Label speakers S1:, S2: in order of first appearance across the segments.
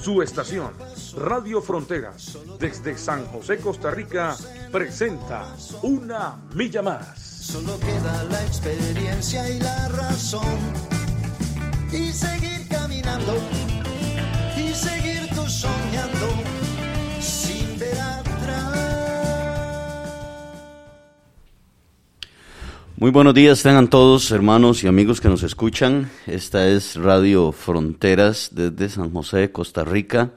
S1: Su estación, Radio Fronteras, desde San José, Costa Rica, presenta Una Milla Más.
S2: Solo queda la experiencia y la razón. Y seguir caminando. Y seguir tú soñando.
S3: Muy buenos días tengan todos hermanos y amigos que nos escuchan. Esta es Radio Fronteras desde San José, Costa Rica.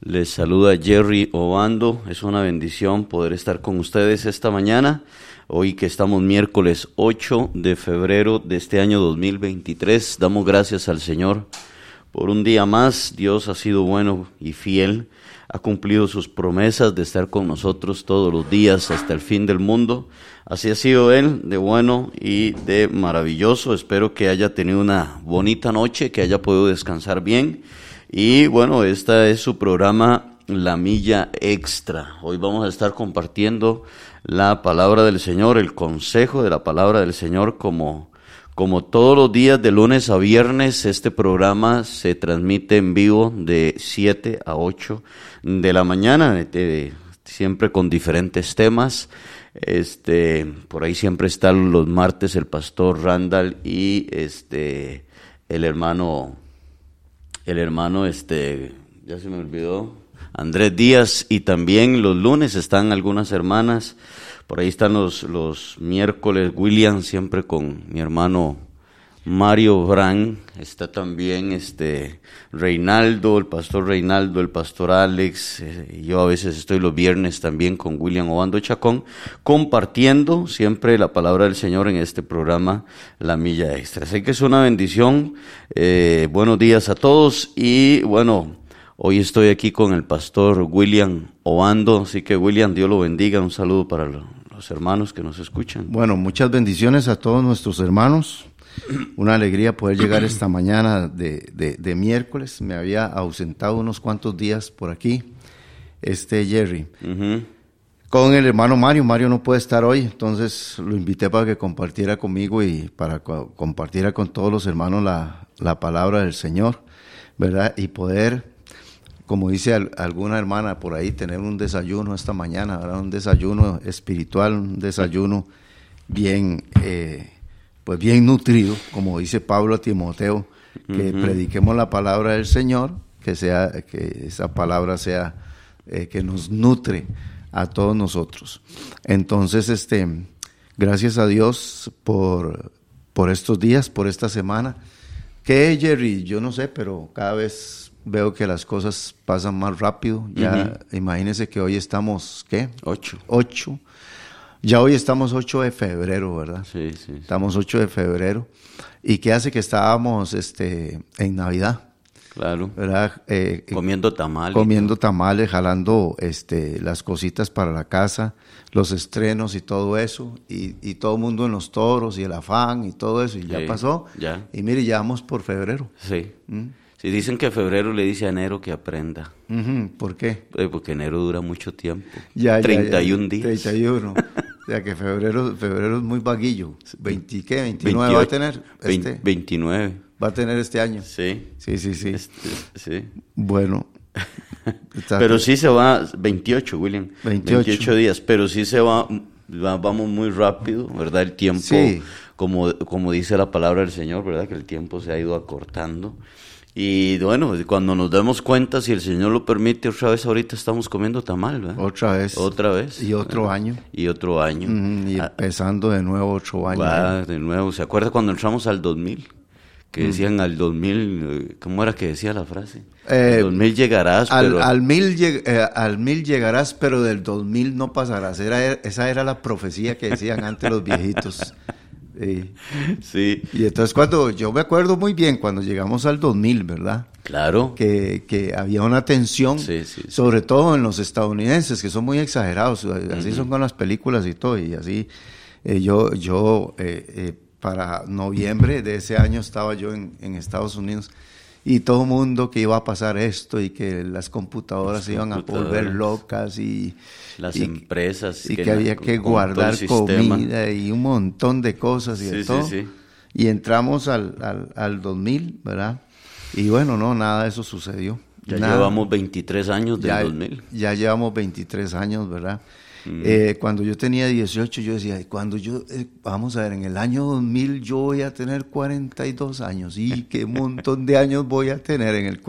S3: Les saluda Jerry Obando. Es una bendición poder estar con ustedes esta mañana. Hoy que estamos miércoles 8 de febrero de este año 2023, damos gracias al Señor por un día más. Dios ha sido bueno y fiel, ha cumplido sus promesas de estar con nosotros todos los días hasta el fin del mundo. Así ha sido Él, de bueno y de maravilloso. Espero que haya tenido una bonita noche, que haya podido descansar bien. Y bueno, este es su programa La Milla Extra. Hoy vamos a estar compartiendo la palabra del Señor, el consejo de la palabra del Señor como, como todos los días de lunes a viernes. Este programa se transmite en vivo de 7 a 8 de la mañana, eh, siempre con diferentes temas. Este, por ahí siempre están los martes el pastor Randall y este el hermano el hermano, este, ya se me olvidó, Andrés Díaz, y también los lunes están algunas hermanas, por ahí están los, los miércoles, William, siempre con mi hermano Mario Brand, está también este Reinaldo, el pastor Reinaldo, el pastor Alex, eh, yo a veces estoy los viernes también con William Obando Chacón, compartiendo siempre la palabra del Señor en este programa La Milla Extra. Sé que es una bendición, eh, buenos días a todos y bueno, hoy estoy aquí con el pastor William Obando, así que William, Dios lo bendiga, un saludo para los hermanos que nos escuchan.
S4: Bueno, muchas bendiciones a todos nuestros hermanos una alegría poder llegar esta mañana de, de, miércoles. Me había ausentado unos cuantos días por aquí, este Jerry. Con el hermano Mario. Mario no puede estar hoy, entonces lo invité para que compartiera conmigo y para que compartiera con todos los hermanos la, la palabra del Señor, ¿verdad? Y poder, como dice alguna hermana por ahí, tener un desayuno esta mañana, ¿verdad? Un desayuno espiritual, un desayuno bien... Eh, pues bien nutrido, como dice Pablo a Timoteo, que prediquemos la palabra del Señor, que sea que esa palabra sea eh, que nos nutre a todos nosotros. Entonces, este, gracias a Dios por, por estos días, por esta semana. Que Jerry, yo no sé, pero cada vez veo que las cosas pasan más rápido. Ya imagínense que hoy estamos, ¿qué?
S3: Ocho.
S4: Ocho. Ya hoy estamos 8 de febrero, ¿verdad?
S3: Sí, sí.
S4: Estamos 8 de febrero. ¿Y qué hace que estábamos este, en Navidad?
S3: Claro.
S4: ¿verdad?
S3: Eh, eh, comiendo tamales.
S4: Comiendo tamales, jalando este, las cositas para la casa, los estrenos y todo eso. Y, y todo el mundo en los toros y el afán y todo eso. Y ya pasó.
S3: Ya.
S4: Y mire, ya vamos por febrero.
S3: Sí. ¿Mm? Si dicen que febrero le dice a enero que aprenda.
S4: ¿Por qué?
S3: Eh, porque enero dura mucho tiempo.
S4: Ya,
S3: 31
S4: ya,
S3: días.
S4: 31. o sea que febrero, febrero es muy vaguillo. ¿20 qué? ¿29 va a tener?
S3: Este? 29.
S4: ¿Va a tener este año?
S3: Sí.
S4: Sí, sí, sí.
S3: Este, sí.
S4: Bueno.
S3: pero sí se va, 28, William.
S4: 28.
S3: 28 días, pero sí se va, vamos muy rápido, ¿verdad? El tiempo,
S4: Sí.
S3: como, como dice la palabra del Señor, ¿verdad? Que el tiempo se ha ido acortando. Y bueno, cuando nos demos cuenta, si el Señor lo permite, otra vez ahorita estamos comiendo tamal, ¿verdad?
S4: Otra vez.
S3: Otra vez.
S4: Y otro año.
S3: Y otro año.
S4: Ujú, Y
S3: Ah,
S4: empezando de nuevo otro año.
S3: va, de nuevo. ¿Se acuerda cuando entramos al 2000? Que decían al 2000, eh, ¿cómo era que decía la frase?
S4: Eh,
S3: al 2000 llegarás,
S4: Al,
S3: pero...
S4: al, mil lleg- eh, al mil llegarás, pero del dos mil no pasarás. Era, esa era la profecía que decían antes los viejitos. Sí.
S3: Sí,
S4: Y entonces cuando, yo me acuerdo muy bien cuando llegamos al 2000, ¿verdad?
S3: claro.
S4: Que, que había una tensión,
S3: Sí, sí, sí.
S4: sobre todo en los estadounidenses, que son muy exagerados, así son con las películas y todo, y así. eh, yo, yo eh, eh, para noviembre de ese año estaba yo en, en Estados Unidos y todo el mundo que iba a pasar esto y que las computadoras se iban a volver locas y
S3: Las
S4: y-
S3: empresas
S4: y que,
S3: que
S4: había que guardar comida y un montón de cosas y
S3: Sí,
S4: de
S3: sí,
S4: todo.
S3: sí.
S4: Y entramos al, al, al 2000, ¿verdad? Y bueno, no, nada de eso sucedió.
S3: Ya
S4: Nada.
S3: llevamos 23 años del
S4: ya,
S3: 2000.
S4: ya llevamos 23 años, ¿verdad?
S3: Mm.
S4: Eh, cuando yo tenía 18, yo decía, cuando yo, eh, vamos a ver, en el año 2000 yo voy a tener 42 años. Y qué montón de años voy a tener en el,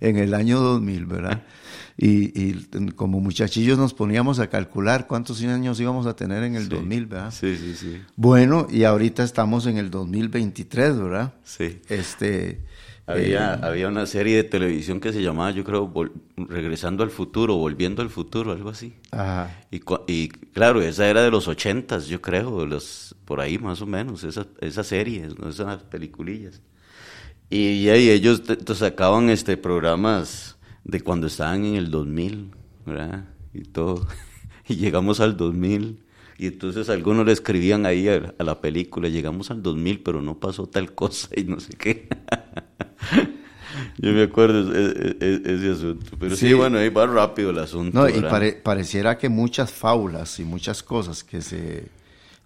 S4: en el año 2000, ¿verdad? Y, y como muchachillos nos poníamos a calcular cuántos años íbamos a tener en el
S3: Sí.
S4: 2000, ¿verdad?
S3: Sí, sí, sí.
S4: Bueno, y ahorita estamos en el 2023, ¿verdad?
S3: Sí.
S4: Este,
S3: Había,
S4: eh,
S3: había una serie de televisión que se llamaba, yo creo, Vol- Regresando al Futuro, Volviendo al Futuro, algo así.
S4: ajá.
S3: Y, y claro, esa era de los ochentas, yo creo, los, por ahí más o menos, esa, esa serie, ¿no? esas peliculillas. Y, y ahí ellos te- te sacaban este, programas de cuando estaban en el 2000, ¿verdad? Y todo. Y llegamos al 2000. Y entonces algunos le escribían ahí a, a la película, llegamos al 2000, pero no pasó tal cosa y no sé qué. Yo me acuerdo e- e- e- ese asunto. Pero sí,
S4: Sí.
S3: bueno, ahí va rápido el asunto.
S4: No, y pareciera que muchas fábulas y muchas cosas que se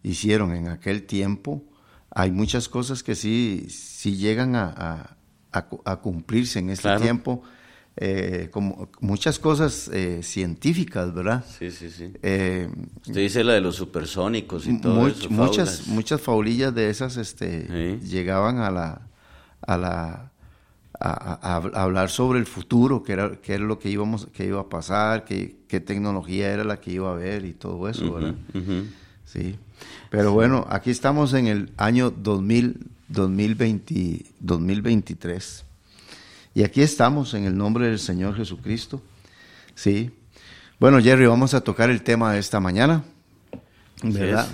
S4: hicieron en aquel tiempo, hay muchas cosas que sí, sí llegan a, a- a cu- a cumplirse en este
S3: Claro.
S4: tiempo, eh, como muchas cosas eh, científicas, ¿verdad?
S3: Sí, sí, sí.
S4: Eh,
S3: Usted dice la de los supersónicos y todo
S4: much-
S3: eso.
S4: muchas, muchas faulillas de esas este,
S3: Sí.
S4: llegaban a la, a la a, a- a hablar sobre el futuro, qué era, qué era lo que íbamos, que iba a pasar, qué, qué tecnología era la que iba a haber y todo eso, ¿verdad?
S3: Ujú.
S4: Sí. Pero bueno, aquí estamos en el año 2000, 2020, 2023. Y aquí estamos en el nombre del Señor Jesucristo. Sí. Bueno, Jerry, vamos a tocar el tema de esta mañana. ¿Verdad?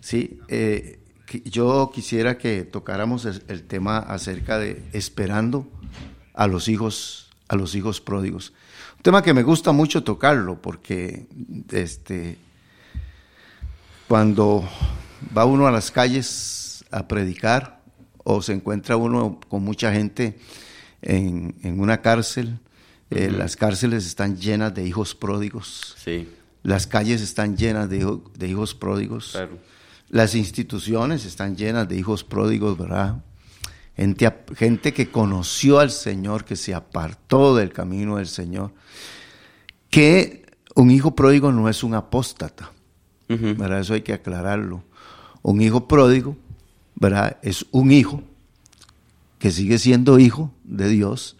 S4: Sí. eh, yo quisiera que tocáramos el, el tema acerca de esperando a los hijos, a los hijos pródigos. Un tema que me gusta mucho tocarlo porque este cuando va uno a las calles a predicar o se encuentra uno con mucha gente en, en una cárcel, eh, las cárceles están llenas de hijos pródigos,
S3: Sí,
S4: las calles están llenas de, hijo- de hijos pródigos,
S3: claro.
S4: las instituciones están llenas de hijos pródigos, ¿verdad? Gente, gente que conoció al Señor, que se apartó del camino del Señor. Que un hijo pródigo no es un apóstata. ¿verdad? Eso hay que aclararlo. Un hijo pródigo, ¿verdad? Es un hijo que sigue siendo hijo de Dios,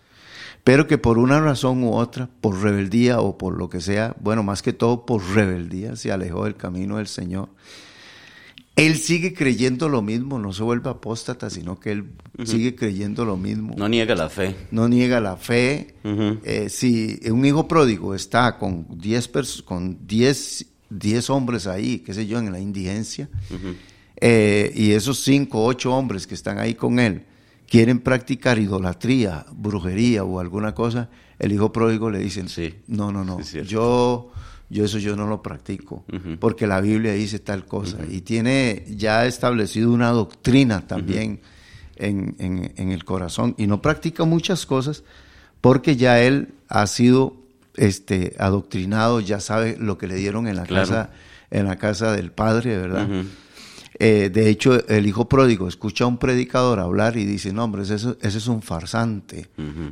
S4: pero que por una razón u otra, por rebeldía o por lo que sea, bueno, más que todo por rebeldía, se alejó del camino del Señor. Él sigue creyendo lo mismo, no se vuelve apóstata, sino que él sigue creyendo lo mismo
S3: No niega la fe.
S4: no niega la fe. Eh, si un hijo pródigo está con 10 pers- con 10 10 hombres ahí, qué sé yo, en la indigencia, eh, y esos 5 o 8 hombres que están ahí con él quieren practicar idolatría, brujería o alguna cosa, el hijo pródigo le dicen,
S3: Sí.
S4: no, no, no, yo, yo eso yo no lo practico, porque la Biblia dice tal cosa, y tiene ya establecido una doctrina también en, en- en el corazón, y no practica muchas cosas, porque ya él ha sido este, adoctrinado, ya sabe lo que le dieron en la,
S3: Claro.
S4: casa, en la casa del padre, ¿verdad? Eh, de hecho, el hijo pródigo escucha a un predicador hablar y dice, no, hombre, ese, es- ese es un farsante.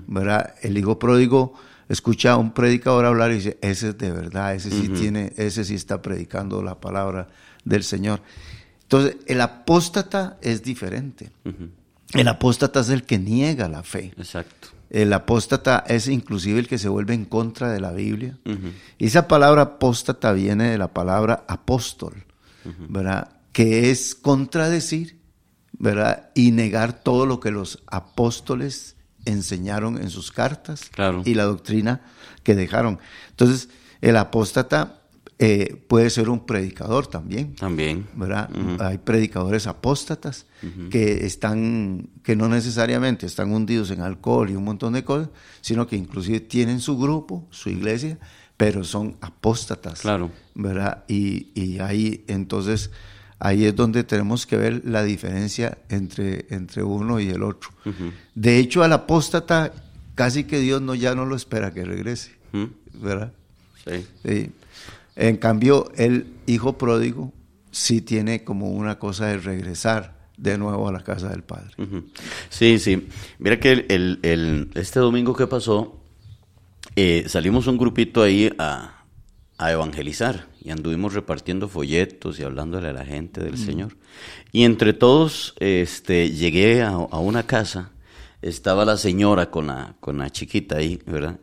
S4: ¿verdad? El hijo pródigo escucha a un predicador hablar y dice, ese es de verdad, ese sí tiene, ese sí está predicando la palabra del Señor. Entonces, el apóstata es diferente. El apóstata es el que niega la fe.
S3: Exacto.
S4: El apóstata es inclusive el que se vuelve en contra de la Biblia. Y esa palabra apóstata viene de la palabra apóstol, ¿verdad? Que es contradecir, ¿verdad? Y negar todo lo que los apóstoles enseñaron en sus cartas
S3: Claro.
S4: y la doctrina que dejaron. Entonces, el apóstata eh, puede ser un predicador también.
S3: También.
S4: ¿verdad? Hay predicadores apóstatas que están, que no necesariamente están hundidos en alcohol y un montón de cosas, sino que inclusive tienen su grupo, su iglesia, pero son apóstatas.
S3: Claro.
S4: ¿Verdad? Y, y ahí entonces ahí es donde tenemos que ver la diferencia entre, entre uno y el otro. De hecho, al apóstata casi que Dios no, ya no lo espera que regrese, ¿verdad?
S3: Sí.
S4: En cambio, el hijo pródigo sí tiene como una cosa de regresar de nuevo a la casa del padre.
S3: Sí, sí. Mira que el, el, este domingo que pasó, eh, salimos un grupito ahí a, a evangelizar y anduvimos repartiendo folletos y hablándole a la gente del Señor. Y entre todos este, llegué a, una casa, estaba la señora con la, con la chiquita ahí, ¿verdad?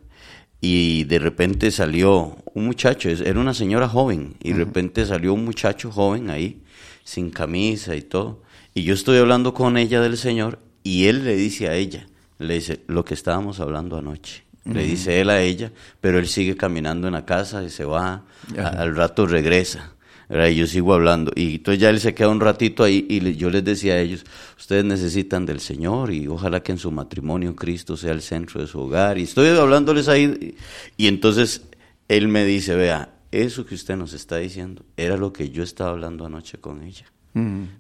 S3: Y de repente salió un muchacho, era una señora joven, y de repente salió un muchacho joven ahí, sin camisa y todo. Y yo estoy hablando con ella del Señor y él le dice a ella, le dice, lo que estábamos hablando anoche le dice él a ella, pero él sigue caminando en la casa y se va, al rato regresa. Y yo sigo hablando. Y entonces ya él se queda un ratito ahí y yo les decía a ellos, ustedes necesitan del Señor y ojalá que en su matrimonio Cristo sea el centro de su hogar. Y estoy hablándoles ahí y entonces él me dice, vea, eso que usted nos está diciendo era lo que yo estaba hablando anoche con ella.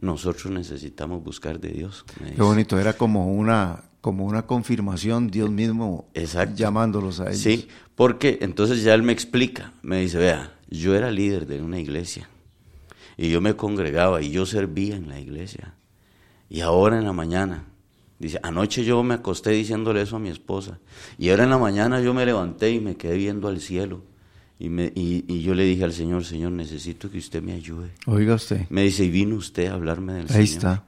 S3: Nosotros necesitamos buscar de Dios.
S4: Qué bonito, era como una como una confirmación, Dios mismo llamándolos a ellos.
S3: Sí, porque entonces ya él me explica, me dice, vea, yo era líder de una iglesia y yo me congregaba y yo servía en la iglesia. Y ahora en la mañana, dice, anoche yo me acosté diciéndole eso a mi esposa y ahora en la mañana yo me levanté y me quedé viendo al cielo. Y, me, y, yo le dije al Señor, Señor, necesito que usted me ayude.
S4: Oiga usted.
S3: Me dice, y vino usted a hablarme del
S4: Señor. Ahí está.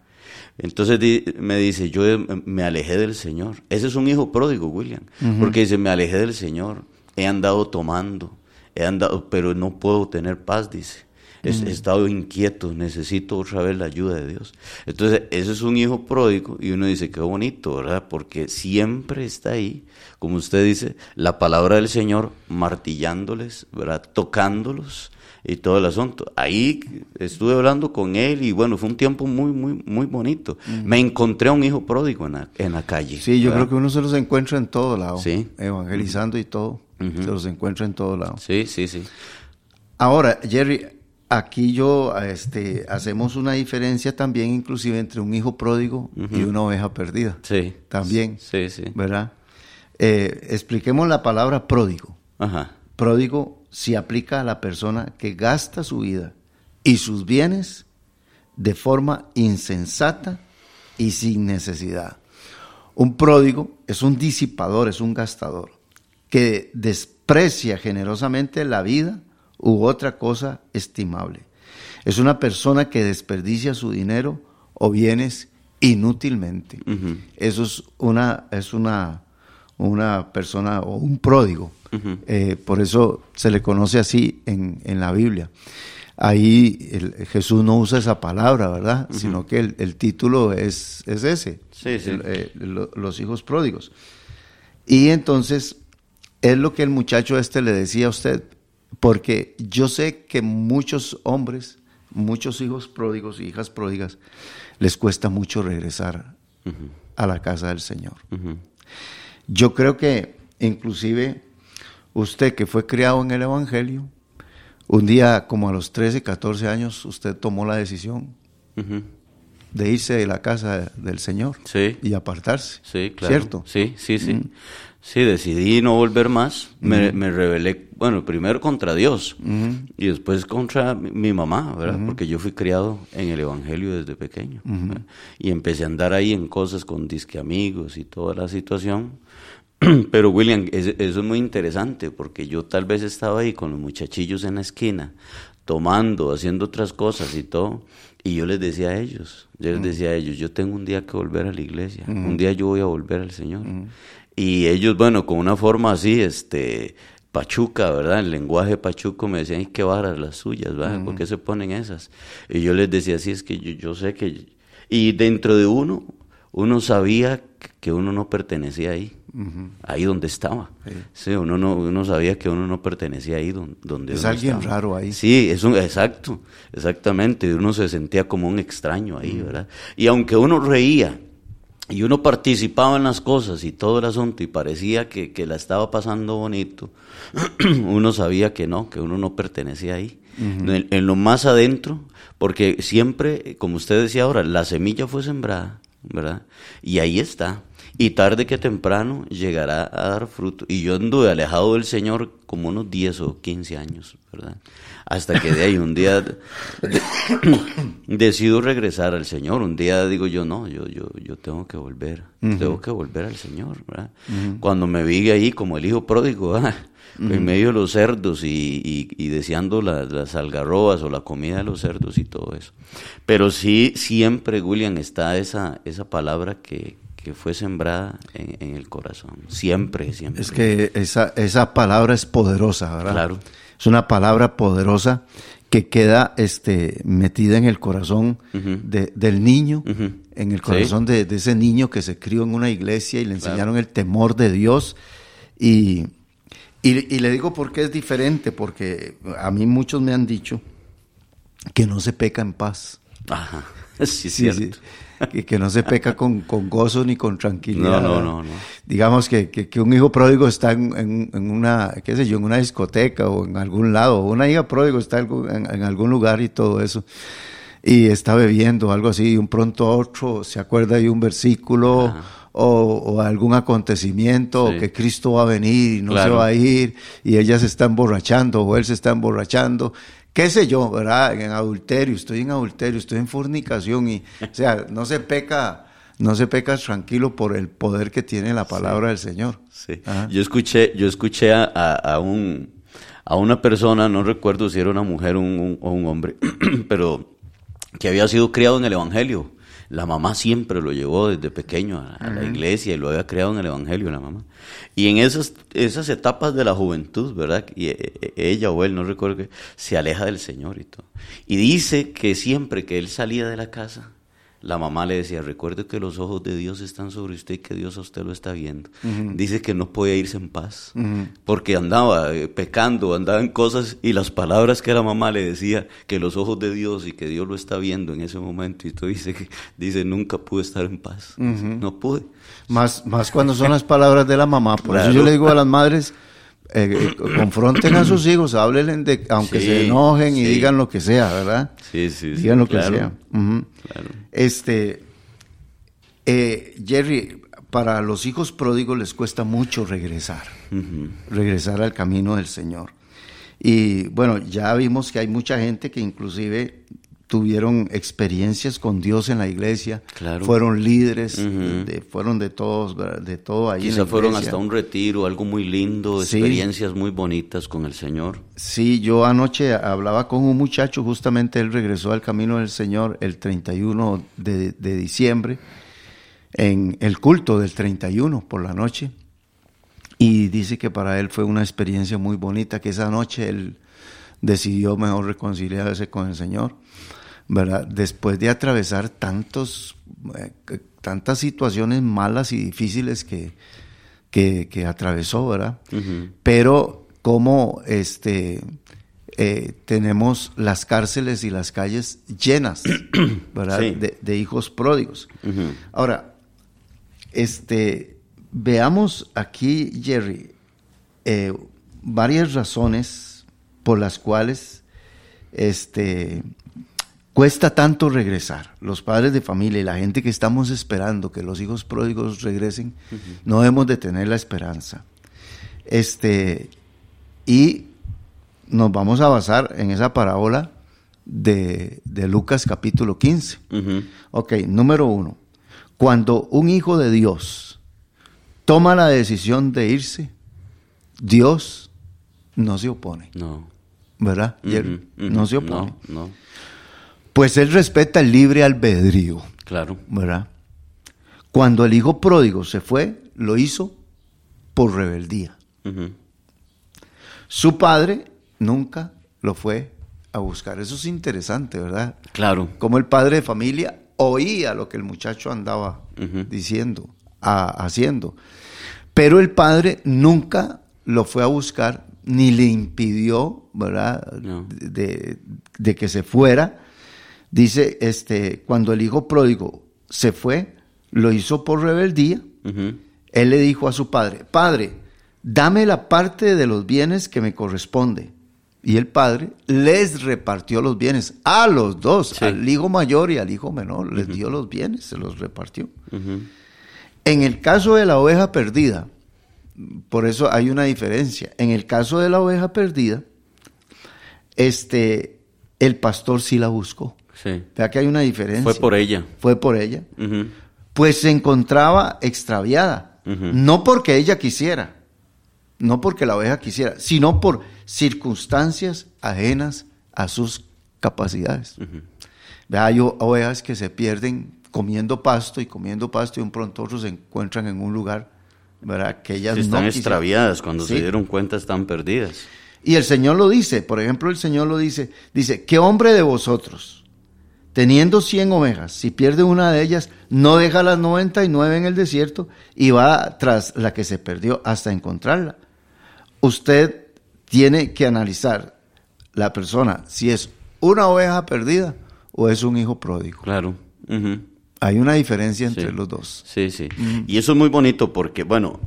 S3: Entonces me dice, yo me alejé del Señor. Ese es un hijo pródigo, William, porque dice, me alejé del Señor, he andado tomando, he andado, pero no puedo tener paz, dice. He, estado inquieto, necesito otra vez la ayuda de Dios. Entonces, ese es un hijo pródigo y uno dice, qué bonito, ¿verdad? Porque siempre está ahí, como usted dice, la palabra del Señor martillándoles, ¿verdad? Tocándolos, y todo el asunto. Ahí estuve hablando con él y bueno, fue un tiempo muy, muy, muy bonito. Me encontré a un hijo pródigo en la, en la calle.
S4: Sí, yo creo que uno se los encuentra en todo lado. Sí. Evangelizando y todo. Se los encuentra en todo lado.
S3: Sí, sí, sí.
S4: Ahora, Jerry, aquí yo, este, hacemos una diferencia también inclusive entre un hijo pródigo y una oveja perdida.
S3: Sí.
S4: También.
S3: Sí, sí.
S4: ¿Verdad? Eh, expliquemos la palabra pródigo.
S3: Ajá.
S4: Pródigo si aplica a la persona que gasta su vida y sus bienes de forma insensata y sin necesidad. Un pródigo es un disipador, es un gastador, que desprecia generosamente la vida u otra cosa estimable. Es una persona que desperdicia su dinero o bienes inútilmente. Eso es una, es una, una persona o un pródigo. Eh, por eso se le conoce así en, en la Biblia. Ahí Jesús no usa esa palabra, ¿verdad? Sino que el, título es, es ese, eh, los hijos pródigos. Y entonces es lo que el muchacho este le decía a usted, porque yo sé que muchos hombres, muchos hijos pródigos y hijas pródigas, les cuesta mucho regresar a la casa del Señor. Yo creo que inclusive usted que fue criado en el Evangelio, un día como a los 13, 14 años, usted tomó la decisión de irse de la casa del Señor y apartarse.
S3: Sí, claro.
S4: ¿Cierto?
S3: Sí, sí, sí. Mm. Sí, decidí no volver más. Me, me, rebelé, bueno, primero contra Dios y después contra mi, mamá, ¿verdad? Porque yo fui criado en el Evangelio desde pequeño. Y empecé a andar ahí en cosas con disque amigos y toda la situación. Pero William, eso, es muy interesante porque yo tal vez estaba ahí con los muchachillos en la esquina, tomando, haciendo otras cosas y todo, y yo les decía a ellos, yo les decía a ellos, yo tengo un día que volver a la iglesia, un día yo voy a volver al Señor. Y ellos, bueno, con una forma así, este, pachuca, ¿verdad? El lenguaje pachuco me decían, qué varas las suyas, ¿verdad? ¿Por qué se ponen esas? Y yo les decía, sí, es que yo, yo sé que... Y dentro de uno, uno sabía que uno no pertenecía ahí ahí donde estaba. Sí. uno, no, uno sabía que uno no pertenecía ahí donde, donde
S4: Es alguien raro ahí.
S3: Sí, es un, exacto, exactamente. Uno se sentía como un extraño ahí, ¿verdad? Y aunque uno reía y uno participaba en las cosas y todo el asunto y parecía que, que la estaba pasando bonito, uno sabía que no, que uno no pertenecía ahí. en, en, lo más adentro, porque siempre, como usted decía ahora, la semilla fue sembrada, ¿verdad? Y ahí está. Y tarde que temprano llegará a dar fruto. Y yo anduve alejado del Señor como unos 10 o 15 años, ¿verdad? Hasta que de ahí un día de, decido regresar al Señor. Un día digo yo, no, yo, yo, yo tengo que volver, tengo que volver al Señor, ¿verdad? Cuando me vi ahí como el hijo pródigo, ¿verdad? en medio de los cerdos y, y, y deseando la, las algarrobas o la comida de los cerdos y todo eso. Pero sí, siempre, William, está esa, esa palabra que, que fue sembrada en, en, el corazón. Siempre, siempre.
S4: Es que esa, esa palabra es poderosa, ¿verdad?
S3: Claro.
S4: Es una palabra poderosa que queda este, metida en el corazón uh -huh. de, del niño, uh -huh. en el corazón sí. de, de, ese niño que se crió en una iglesia y le enseñaron claro. el temor de Dios. Y, y, y, le digo por qué es diferente, porque a mí muchos me han dicho que no se peca en paz.
S3: Ajá, sí, sí, sí.
S4: Que, que, no se peca con, con, gozo ni con tranquilidad.
S3: No, no, no, no.
S4: Digamos que, que, que, un hijo pródigo está en, en, en, una, qué sé yo, en una discoteca o en algún lado, una hija pródigo está en, en algún lugar y todo eso y está bebiendo, algo así, y un pronto a otro se acuerda de un versículo o, o, algún acontecimiento, sí. o que Cristo va a venir y no claro. se va a ir, y ella se está emborrachando o él se está emborrachando, qué sé yo, ¿verdad? En adulterio, estoy en adulterio, estoy en fornicación, y, o sea, no se peca. No se peca tranquilo por el poder que tiene la palabra sí. del Señor.
S3: Sí. Yo escuché, yo escuché a, a, un, a una persona, no recuerdo si era una mujer o un, un, un hombre, pero que había sido criado en el Evangelio. La mamá siempre lo llevó desde pequeño a, a la iglesia y lo había criado en el Evangelio, la mamá. Y en esas, esas etapas de la juventud, ¿verdad? Y e, e, ella o él, no recuerdo que, se aleja del Señor y todo. Y dice que siempre que él salía de la casa, la mamá le decía, recuerde que los ojos de Dios están sobre usted y que Dios a usted lo está viendo. Uh -huh. Dice que no podía irse en paz, uh -huh. porque andaba eh, pecando, andaba en cosas y las palabras que la mamá le decía, que los ojos de Dios y que Dios lo está viendo en ese momento. Y tú dice que dice, nunca pude estar en paz, uh -huh. no pude.
S4: Más, más cuando son las palabras de la mamá. Por claro. eso yo le digo a las madres, eh, confronten a sus hijos, háblenle de, aunque sí, se enojen y sí. digan lo que sea, ¿verdad?
S3: Sí, sí,
S4: sí Digan lo
S3: claro,
S4: que sea. Uh -huh. claro. Este, eh, Jerry, para los hijos pródigos les cuesta mucho regresar, uh -huh. regresar al camino del Señor. Y bueno, ya vimos que hay mucha gente que inclusive tuvieron experiencias con Dios en la iglesia,
S3: claro.
S4: fueron líderes, uh -huh. de, fueron de todos, de todo ahí.
S3: Quizá fueron hasta un retiro, algo muy lindo, sí. experiencias muy bonitas con el Señor.
S4: Sí, yo anoche hablaba con un muchacho, justamente él regresó al camino del Señor el 31 de, de diciembre, en el culto del 31 por la noche, y dice que para él fue una experiencia muy bonita, que esa noche él decidió mejor reconciliarse con el Señor. ¿Verdad? Después de atravesar tantos, eh, tantas situaciones malas y difíciles que, que, que atravesó, ¿verdad? Uh -huh. Pero como este, eh, tenemos las cárceles y las calles llenas, ¿verdad? Sí. De, de, hijos pródigos. Uh -huh. Ahora, este, veamos aquí, Jerry, eh, varias razones por las cuales este, Cuesta tanto regresar. Los padres de familia y la gente que estamos esperando que los hijos pródigos regresen, uh -huh. no debemos de tener la esperanza. Este, y nos vamos a basar en esa parábola de, de Lucas capítulo 15. Uh -huh. Ok, número uno. Cuando un hijo de Dios toma la decisión de irse, Dios no se opone.
S3: No.
S4: ¿Verdad? Uh -huh. No se opone.
S3: No, no.
S4: Pues él respeta el libre albedrío.
S3: Claro.
S4: ¿Verdad? Cuando el hijo pródigo se fue, lo hizo por rebeldía. Uh -huh. Su padre nunca lo fue a buscar. Eso es interesante, ¿verdad?
S3: Claro.
S4: Como el padre de familia oía lo que el muchacho andaba uh -huh. diciendo, a, haciendo. Pero el padre nunca lo fue a buscar ni le impidió, ¿verdad?
S3: No.
S4: De, de que se fuera. Dice, este, cuando el hijo pródigo se fue, lo hizo por rebeldía. Él le dijo a su padre, Padre, dame la parte de los bienes que me corresponde. Y el padre les repartió los bienes a los dos,
S3: Sí.
S4: al hijo mayor y al hijo menor, les dio los bienes, se los repartió. En el caso de la oveja perdida, por eso hay una diferencia. En el caso de la oveja perdida, este, el pastor sí la buscó.
S3: Sí.
S4: Vea que hay una diferencia.
S3: Fue por ella.
S4: Fue por ella. Pues se encontraba extraviada. No porque ella quisiera, no porque la oveja quisiera, sino por circunstancias ajenas a sus capacidades. Vea, hay ovejas que se pierden comiendo pasto y comiendo pasto y un pronto otros se encuentran en un lugar ¿verdad? que ellas no
S3: están extraviadas. Cuando
S4: Sí.
S3: se dieron cuenta están perdidas.
S4: Y el Señor lo dice, por ejemplo, el Señor lo dice, dice, ¿qué hombre de vosotros, teniendo 100 ovejas, si pierde una de ellas, no deja las 99 en el desierto y va tras la que se perdió hasta encontrarla? Usted tiene que analizar la persona si es una oveja perdida o es un hijo pródigo.
S3: Claro.
S4: Hay una diferencia entre
S3: Sí.
S4: los dos.
S3: Sí, sí. Y eso es muy bonito porque, bueno,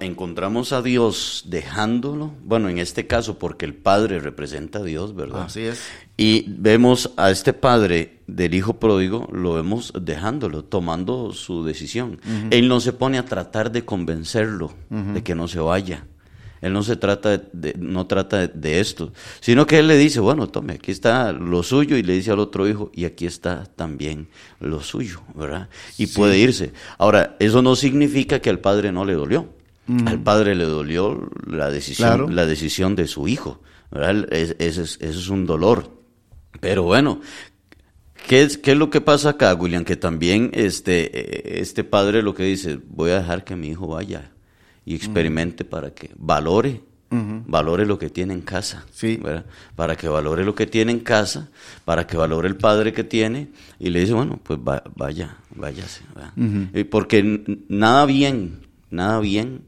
S3: encontramos a Dios dejándolo, bueno, en este caso porque el Padre representa a Dios, ¿verdad?
S4: Así es.
S3: Y vemos a este padre del hijo pródigo, lo vemos dejándolo, tomando su decisión. Él no se pone a tratar de convencerlo de que no se vaya. Él no se trata de, no trata de, de esto, sino que él le dice, bueno, tome, aquí está lo suyo y le dice al otro hijo, y aquí está también lo suyo, ¿verdad? Y puede irse. Ahora, eso no significa que al padre no le dolió. Al padre le dolió la decisión,
S4: Claro.
S3: la decisión de su hijo, ¿verdad? Es- ese es un dolor. Pero bueno, ¿qué es, ¿qué es lo que pasa acá, William? Que también este, este padre lo que dice, voy a dejar que mi hijo vaya y experimente para que valore, valore lo que tiene en casa,
S4: Sí.
S3: ¿verdad? Para que valore lo que tiene en casa, para que valore el padre que tiene y le dice, bueno, pues va- vaya, váyase. Eh, Porque nada bien, nada bien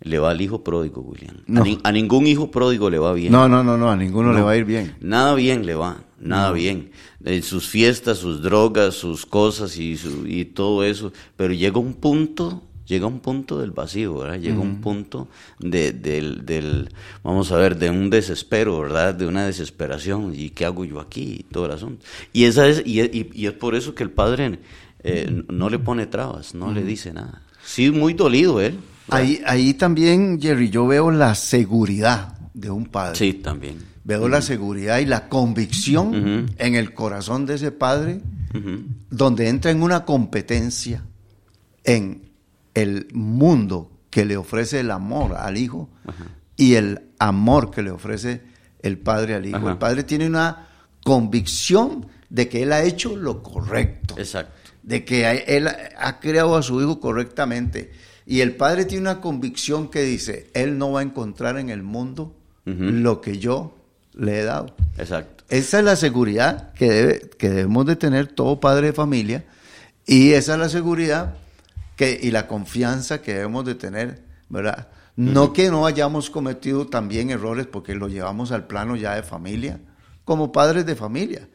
S3: le va al hijo pródigo, William. A
S4: No.
S3: ni- a ningún hijo pródigo le va bien.
S4: No, no, no, no, a ninguno le va a ir bien.
S3: Nada bien le va, nada bien. En sus fiestas, sus drogas, sus cosas y, su- y todo eso. Pero llega un punto, llega un punto del vacío, ¿verdad? Llega un punto de, del, del, vamos a ver, de un desespero, ¿verdad? De una desesperación. ¿Y qué hago yo aquí? Y todo el asunto. Y, esa es, y, es- y- y es por eso que el padre eh, no le pone trabas, no le dice nada. Sí, muy dolido él. ¿verdad?
S4: Ahí, ahí también, Jerry, yo veo la seguridad de un padre.
S3: Sí, también.
S4: Veo la seguridad y la convicción en el corazón de ese padre, donde entra en una competencia en el mundo que le ofrece el amor al hijo y el amor que le ofrece el padre al hijo. El padre tiene una convicción de que él ha hecho lo correcto
S3: Exacto.
S4: de que él ha creado a su hijo correctamente. Y el padre tiene una convicción que dice, él no va a encontrar en el mundo Lo que yo le he dado.
S3: Exacto.
S4: Esa es la seguridad que, debe, que debemos de tener todo padre de familia y esa es la seguridad que, y la confianza que debemos de tener, ¿verdad? No que no hayamos cometido también errores porque lo llevamos al plano ya de familia, como padres de familia.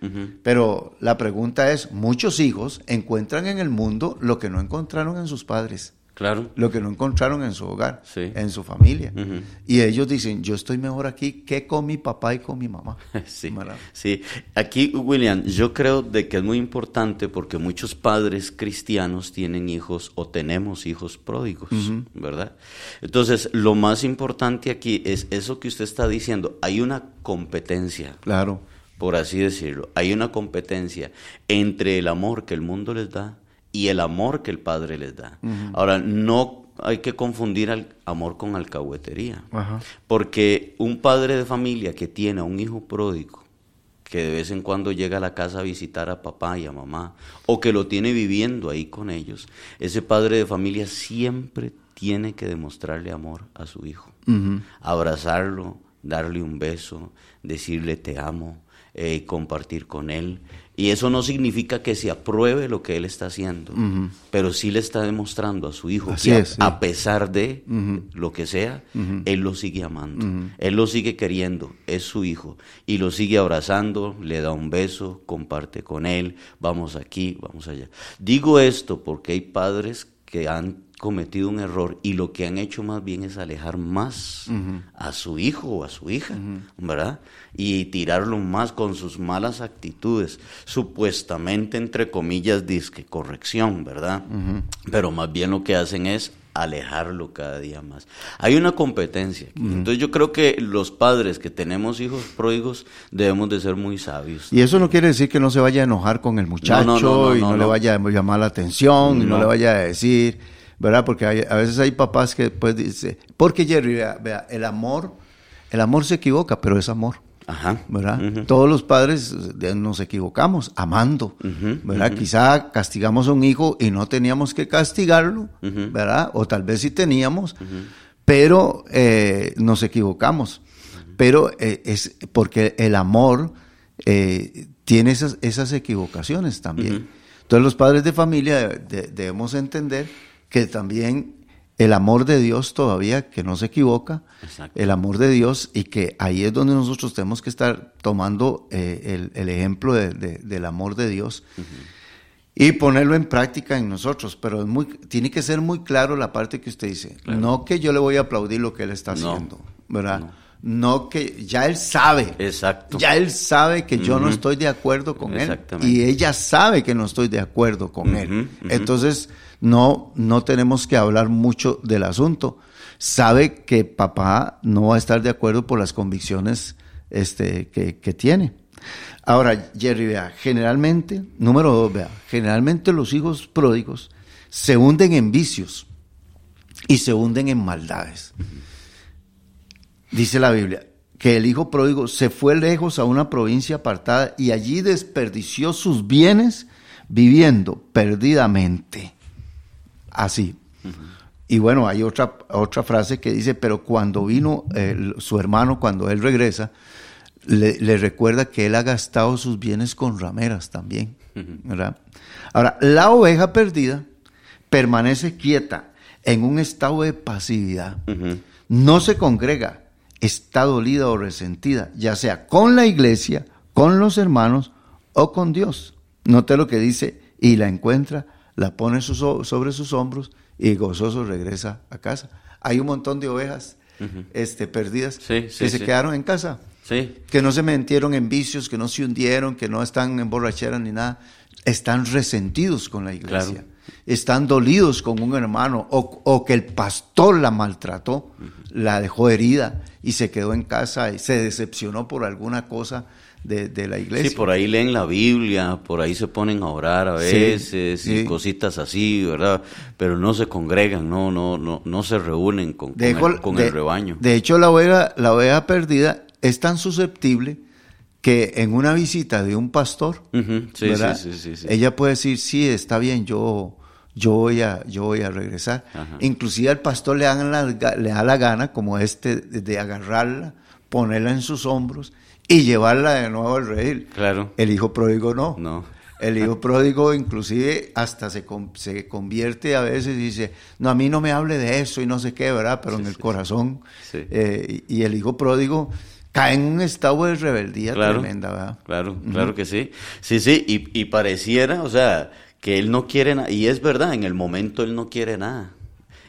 S4: Pero la pregunta es, muchos hijos encuentran en el mundo lo que no encontraron en sus padres
S3: Claro.
S4: lo que no encontraron en su hogar,
S3: Sí.
S4: en su familia. Y ellos dicen, yo estoy mejor aquí que con mi papá y con mi mamá.
S3: Sí, sí. Aquí, William, yo creo de que es muy importante porque muchos padres cristianos tienen hijos o tenemos hijos pródigos, ¿verdad? Entonces, lo más importante aquí es eso que usted está diciendo. Hay una competencia,
S4: Claro.
S3: por así decirlo. Hay una competencia entre el amor que el mundo les da y el amor que el padre les da. Ahora, no hay que confundir al amor con alcahuetería. Porque un padre de familia que tiene a un hijo pródigo, que de vez en cuando llega a la casa a visitar a papá y a mamá, o que lo tiene viviendo ahí con ellos, ese padre de familia siempre tiene que demostrarle amor a su hijo. Abrazarlo, darle un beso, decirle te amo, eh, compartir con él. Y eso no significa que se apruebe lo que él está haciendo, pero sí le está demostrando a su hijo que a, pesar de lo que sea, él lo sigue amando, él lo sigue queriendo, es su hijo, y lo sigue abrazando, le da un beso, comparte con él, vamos aquí, vamos allá. Digo esto porque hay padres que han cometido un error y lo que han hecho más bien es alejar más a su hijo o a su hija, ¿verdad? Y tirarlo más con sus malas actitudes, supuestamente entre comillas disque corrección, ¿verdad? Pero más bien lo que hacen es alejarlo cada día más. Hay una competencia. Entonces yo creo que los padres que tenemos hijos pródigos debemos de ser muy sabios.
S4: Y eso no quiere decir que no se vaya a enojar con el muchacho y no, le vaya a llamar la atención y no le vaya a decir ¿verdad? Porque a veces hay papás que después dicen, porque Jerry, vea, el amor, el amor se equivoca, pero es amor. Ajá, ¿verdad? Todos los padres nos equivocamos amando, ¿verdad? Quizá castigamos a un hijo y no teníamos que castigarlo, ¿verdad? O tal vez sí teníamos, pero eh, nos equivocamos. Pero eh, es porque el amor eh, tiene esas, esas equivocaciones también. Entonces los padres de familia debemos entender que también el amor de Dios todavía, que no se equivoca, el amor de Dios y que ahí es donde nosotros tenemos que estar tomando eh, el, ejemplo del amor de Dios y ponerlo en práctica en nosotros, pero es muy, tiene que ser muy claro la parte que usted dice, no que yo le voy a aplaudir lo que él está haciendo, ¿verdad? No. que ya él sabe,
S3: Exacto.
S4: ya él sabe que yo no estoy de acuerdo con él y ella sabe que no estoy de acuerdo con él. Entonces, no, no tenemos que hablar mucho del asunto. Sabe que papá no va a estar de acuerdo por las convicciones este, que, tiene. Ahora, Jerry, vea, generalmente, número dos, vea, generalmente los hijos pródigos se hunden en vicios y se hunden en maldades. Dice la Biblia que el hijo pródigo se fue lejos a una provincia apartada y allí desperdició sus bienes viviendo perdidamente así. Y bueno, hay otra, otra frase que dice, pero cuando vino su hermano, cuando él regresa, le, recuerda que él ha gastado sus bienes con rameras también. ¿verdad? Ahora, la oveja perdida permanece quieta en un estado de pasividad. No se congrega, está dolida o resentida, ya sea con la iglesia, con los hermanos o con Dios. Note lo que dice, y la encuentra la pone sobre sus hombros y gozoso regresa a casa. Hay un montón de ovejas este, perdidas que se quedaron en casa, que no se metieron en vicios, que no se hundieron, que no están en borrachera ni nada. Están resentidos con la iglesia, están dolidos con un hermano o, que el pastor la maltrató, la dejó herida y se quedó en casa y se decepcionó por alguna cosa de, la iglesia.
S3: Sí, por ahí leen la Biblia, por ahí se ponen a orar a veces y cositas así, ¿verdad? Pero no se congregan, no, no, no, no se reúnen con, con, el, rebaño.
S4: De hecho, la oveja, la oveja perdida es tan susceptible que en una visita de un pastor, ella puede decir, sí, está bien, yo, yo, voy, a, yo voy a regresar. Inclusive al pastor le, le da la gana, como este, de agarrarla, ponerla en sus hombros y llevarla de nuevo al rey.
S3: Claro.
S4: El hijo pródigo no.
S3: No.
S4: El hijo pródigo inclusive hasta se, se convierte a veces y dice, no, a mí no me hable de eso y no sé qué, ¿verdad? Pero en el corazón. Eh, y el hijo pródigo cae en un estado de rebeldía tremenda, ¿verdad?
S3: Claro, claro que sí. Sí, sí, y, y pareciera, o sea, que él no quiere nada. Y es verdad, en el momento él no quiere nada.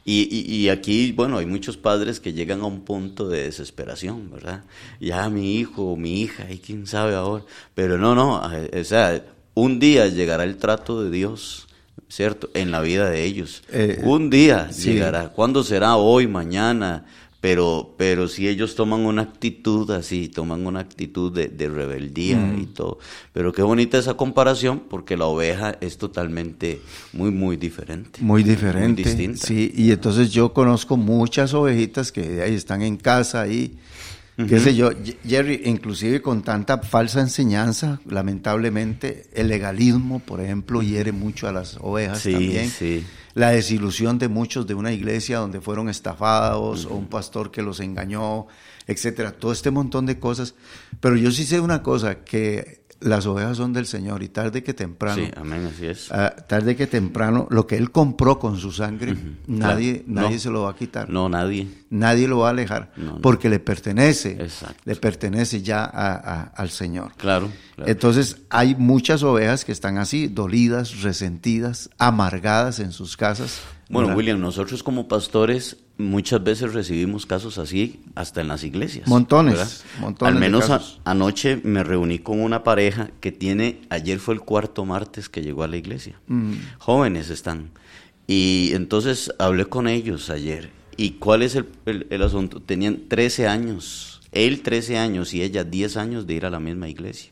S3: Y, y, aquí, bueno, hay muchos padres que llegan a un punto de desesperación, ¿verdad? Ya mi hijo o mi hija, y quién sabe ahora. Pero no, no, o sea, un día llegará el trato de Dios, ¿cierto? En la vida de ellos. Eh, un día llegará. ¿Cuándo será? Hoy, mañana, pero, pero si ellos toman una actitud así, toman una actitud de, rebeldía y mm. todo. Pero qué bonita esa comparación, porque la oveja es totalmente muy, muy diferente.
S4: Muy diferente. Muy distinta. Sí, y entonces yo conozco muchas ovejitas que ahí están en casa ahí. Qué sé yo, Jerry, inclusive con tanta falsa enseñanza, lamentablemente, el legalismo, por ejemplo, hiere mucho a las ovejas sí, también. Sí la desilusión de muchos de una iglesia donde fueron estafados o un pastor que los engañó, etcétera, todo este montón de cosas. Pero yo sí sé una cosa, que las ovejas son del Señor y tarde que temprano,
S3: Sí, amén, así es.
S4: ah, tarde que temprano, lo que Él compró con su sangre, nadie,
S3: Claro.
S4: nadie
S3: No.
S4: se lo va a quitar.
S3: No, nadie.
S4: Nadie lo va a alejar
S3: No, no.
S4: porque le pertenece,
S3: Exacto.
S4: le pertenece ya a- a- al Señor.
S3: Claro, claro.
S4: Entonces hay muchas ovejas que están así, dolidas, resentidas, amargadas en sus casas.
S3: Bueno,
S4: ¿verdad?
S3: William, nosotros como pastores muchas veces recibimos casos así hasta en las iglesias.
S4: Montones,
S3: Al
S4: de
S3: menos a- anoche me reuní con una pareja que tiene, ayer fue el cuarto martes que llegó a la iglesia.
S4: Mm.
S3: Jóvenes están. Y entonces hablé con ellos ayer. ¿Y cuál es el, el- el asunto? Tenían 13 años. Él 13 años y ella 10 años de ir a la misma iglesia.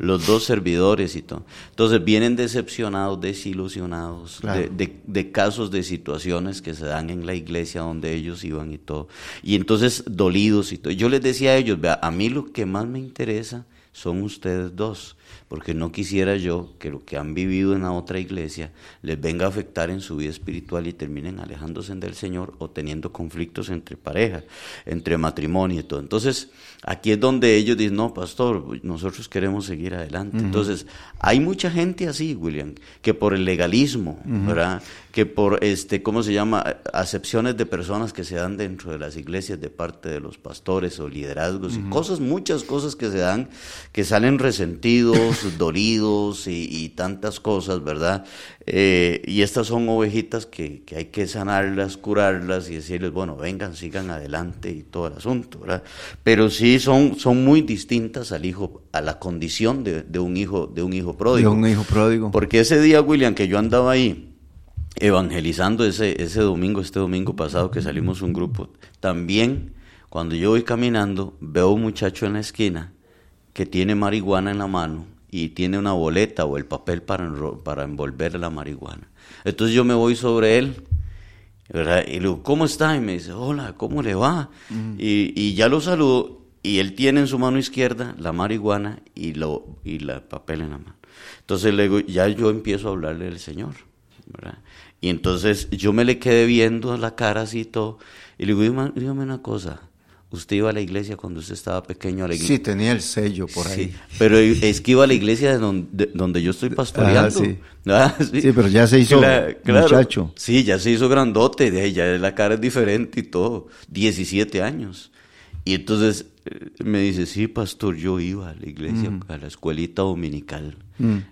S3: Los dos servidores y todo. Entonces vienen decepcionados, desilusionados
S4: Claro.
S3: de, de- de casos, de situaciones que se dan en la iglesia donde ellos iban y todo. Y entonces dolidos y todo. Yo les decía a ellos, vea, a mí lo que más me interesa son ustedes dos, porque no quisiera yo que lo que han vivido en la otra iglesia les venga a afectar en su vida espiritual y terminen alejándose del Señor o teniendo conflictos entre pareja, entre matrimonio y todo. Entonces, aquí es donde ellos dicen, no, pastor, nosotros queremos seguir adelante. Entonces, hay mucha gente así, William, que por el legalismo, ¿verdad? Que por, este, ¿cómo se llama? Acepciones de personas que se dan dentro de las iglesias de parte de los pastores o liderazgos y cosas, muchas cosas que se dan, que salen resentidos, dolidos y, y tantas cosas, ¿verdad? Eh, y estas son ovejitas que, que hay que sanarlas, curarlas y decirles, bueno, vengan, sigan adelante y todo el asunto, ¿verdad? Pero sí son, son muy distintas al hijo, a la condición de, de un hijo, de un hijo
S4: De
S3: pródigo.
S4: un hijo pródigo.
S3: Porque ese día, William, que yo andaba ahí evangelizando ese, ese domingo, este domingo pasado que salimos un grupo, también cuando yo voy caminando veo un muchacho en la esquina que tiene marihuana en la mano y tiene una boleta o el papel para, para envolver la marihuana. Entonces yo me voy sobre él ¿verdad? Y le digo, ¿cómo está? Y me dice, hola, ¿cómo le va? Y, y ya lo saludo y él tiene en su mano izquierda la marihuana y, lo, y la papel en la mano. Entonces le digo, ya yo empiezo a hablarle del Señor, ¿verdad? Y entonces yo me le quedé viendo la cara así y todo, y le digo, dígame, una cosa, ¿usted iba a la iglesia cuando usted estaba pequeño a la iglesia?
S4: Sí, tenía el sello por ahí.
S3: Sí, pero es que iba a la iglesia de donde, donde yo estoy pastoreando.
S4: sí.
S3: Ah,
S4: Sí, pero ya se hizo muchacho.
S3: Sí, ya se hizo grandote, de ahí ya la cara es diferente y todo. 17 años. Y entonces eh, me dice, sí, pastor, yo iba a la iglesia,
S4: Mm.
S3: a la escuelita dominical.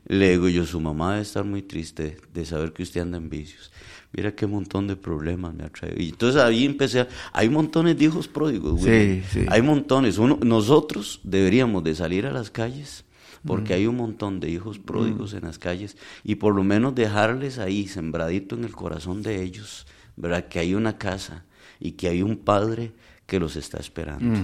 S3: Le digo yo, su mamá debe estar muy triste de saber que usted anda en vicios. Mira qué montón de problemas me ha traído. Y entonces ahí empecé, a- hay montones de hijos pródigos, güey.
S4: Sí, sí.
S3: Hay montones. Uno, nosotros deberíamos de salir a las calles porque hay un montón de hijos pródigos en las calles y por lo menos dejarles ahí sembradito en el corazón de ellos, ¿verdad? Que hay una casa y que hay un padre que los está esperando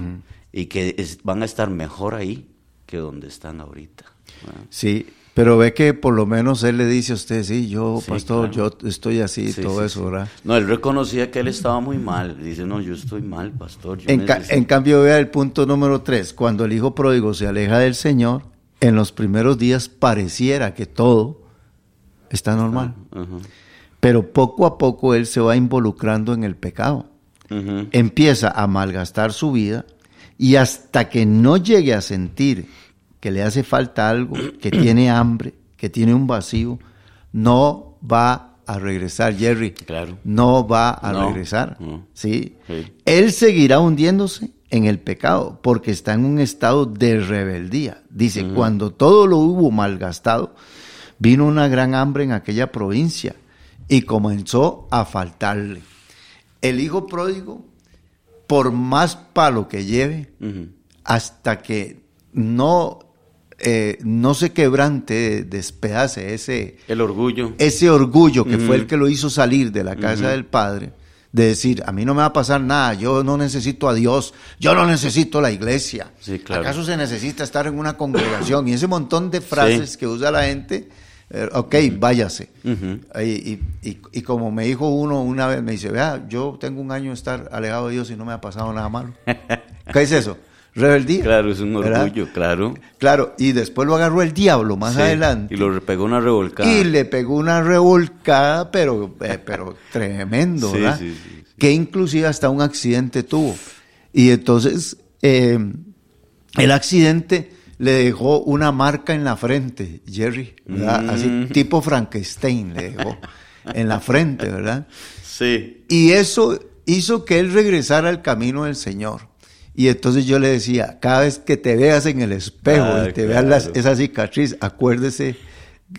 S3: y que es- van a estar mejor ahí que donde están ahorita. ¿verdad?
S4: Sí, pero ve que por lo menos él le dice a usted, sí, yo,
S3: Sí,
S4: pastor,
S3: claro.
S4: yo estoy así,
S3: Sí,
S4: todo
S3: sí,
S4: eso. ¿verdad?
S3: No, él reconocía que él estaba muy mal. Dice, no, yo estoy mal, pastor. yo
S4: En, ca-
S3: necesito-".
S4: en cambio, vea el punto número tres. Cuando el hijo pródigo se aleja del Señor, en los primeros días pareciera que todo está normal. Pero poco a poco él se va involucrando en el pecado. Empieza a malgastar su vida y hasta que no llegue a sentir que le hace falta algo, que tiene hambre, que tiene un vacío, no va a regresar, Jerry.
S3: Claro.
S4: No va a
S3: No,
S4: regresar.
S3: no.
S4: ¿sí?
S3: Sí.
S4: Él seguirá hundiéndose en el pecado porque está en un estado de rebeldía. Dice, cuando todo lo hubo malgastado, vino una gran hambre en aquella provincia y comenzó a faltarle. El hijo pródigo, por más palo que lleve, hasta que no, eh, no se quebrante, despedace ese,
S3: El orgullo.
S4: ese orgullo que fue el que lo hizo salir de la casa del padre, de decir, a mí no me va a pasar nada, yo no necesito a Dios, yo no necesito la iglesia.
S3: Sí, claro.
S4: ¿Acaso se necesita estar en una congregación? Y ese montón de frases
S3: Sí.
S4: que usa la gente, eh, ok, váyase.
S3: Ujú.
S4: Y, y- y- y como me dijo uno una vez, me dice, vea, yo tengo un año de estar alejado de Dios y no me ha pasado nada malo. ¿Qué es eso? Rebeldía.
S3: Claro, es un
S4: ¿verdad?
S3: orgullo, claro.
S4: Claro, y después lo agarró el diablo más
S3: Sí,
S4: adelante.
S3: Y lo pegó una revolcada.
S4: Y le pegó una revolcada, pero, eh, pero tremendo,
S3: Sí,
S4: ¿verdad?
S3: sí, sí, sí.
S4: Que inclusive hasta un accidente tuvo. Y entonces, eh, el accidente le dejó una marca en la frente, Jerry, ¿verdad?
S3: Mm.
S4: Así, tipo Frankenstein le dejó en la frente, ¿verdad?
S3: Sí.
S4: Y eso hizo que él regresara al camino del Señor. Y entonces yo le decía, cada vez que te veas en el espejo
S3: Ah,
S4: y te veas las- esa cicatriz, acuérdese,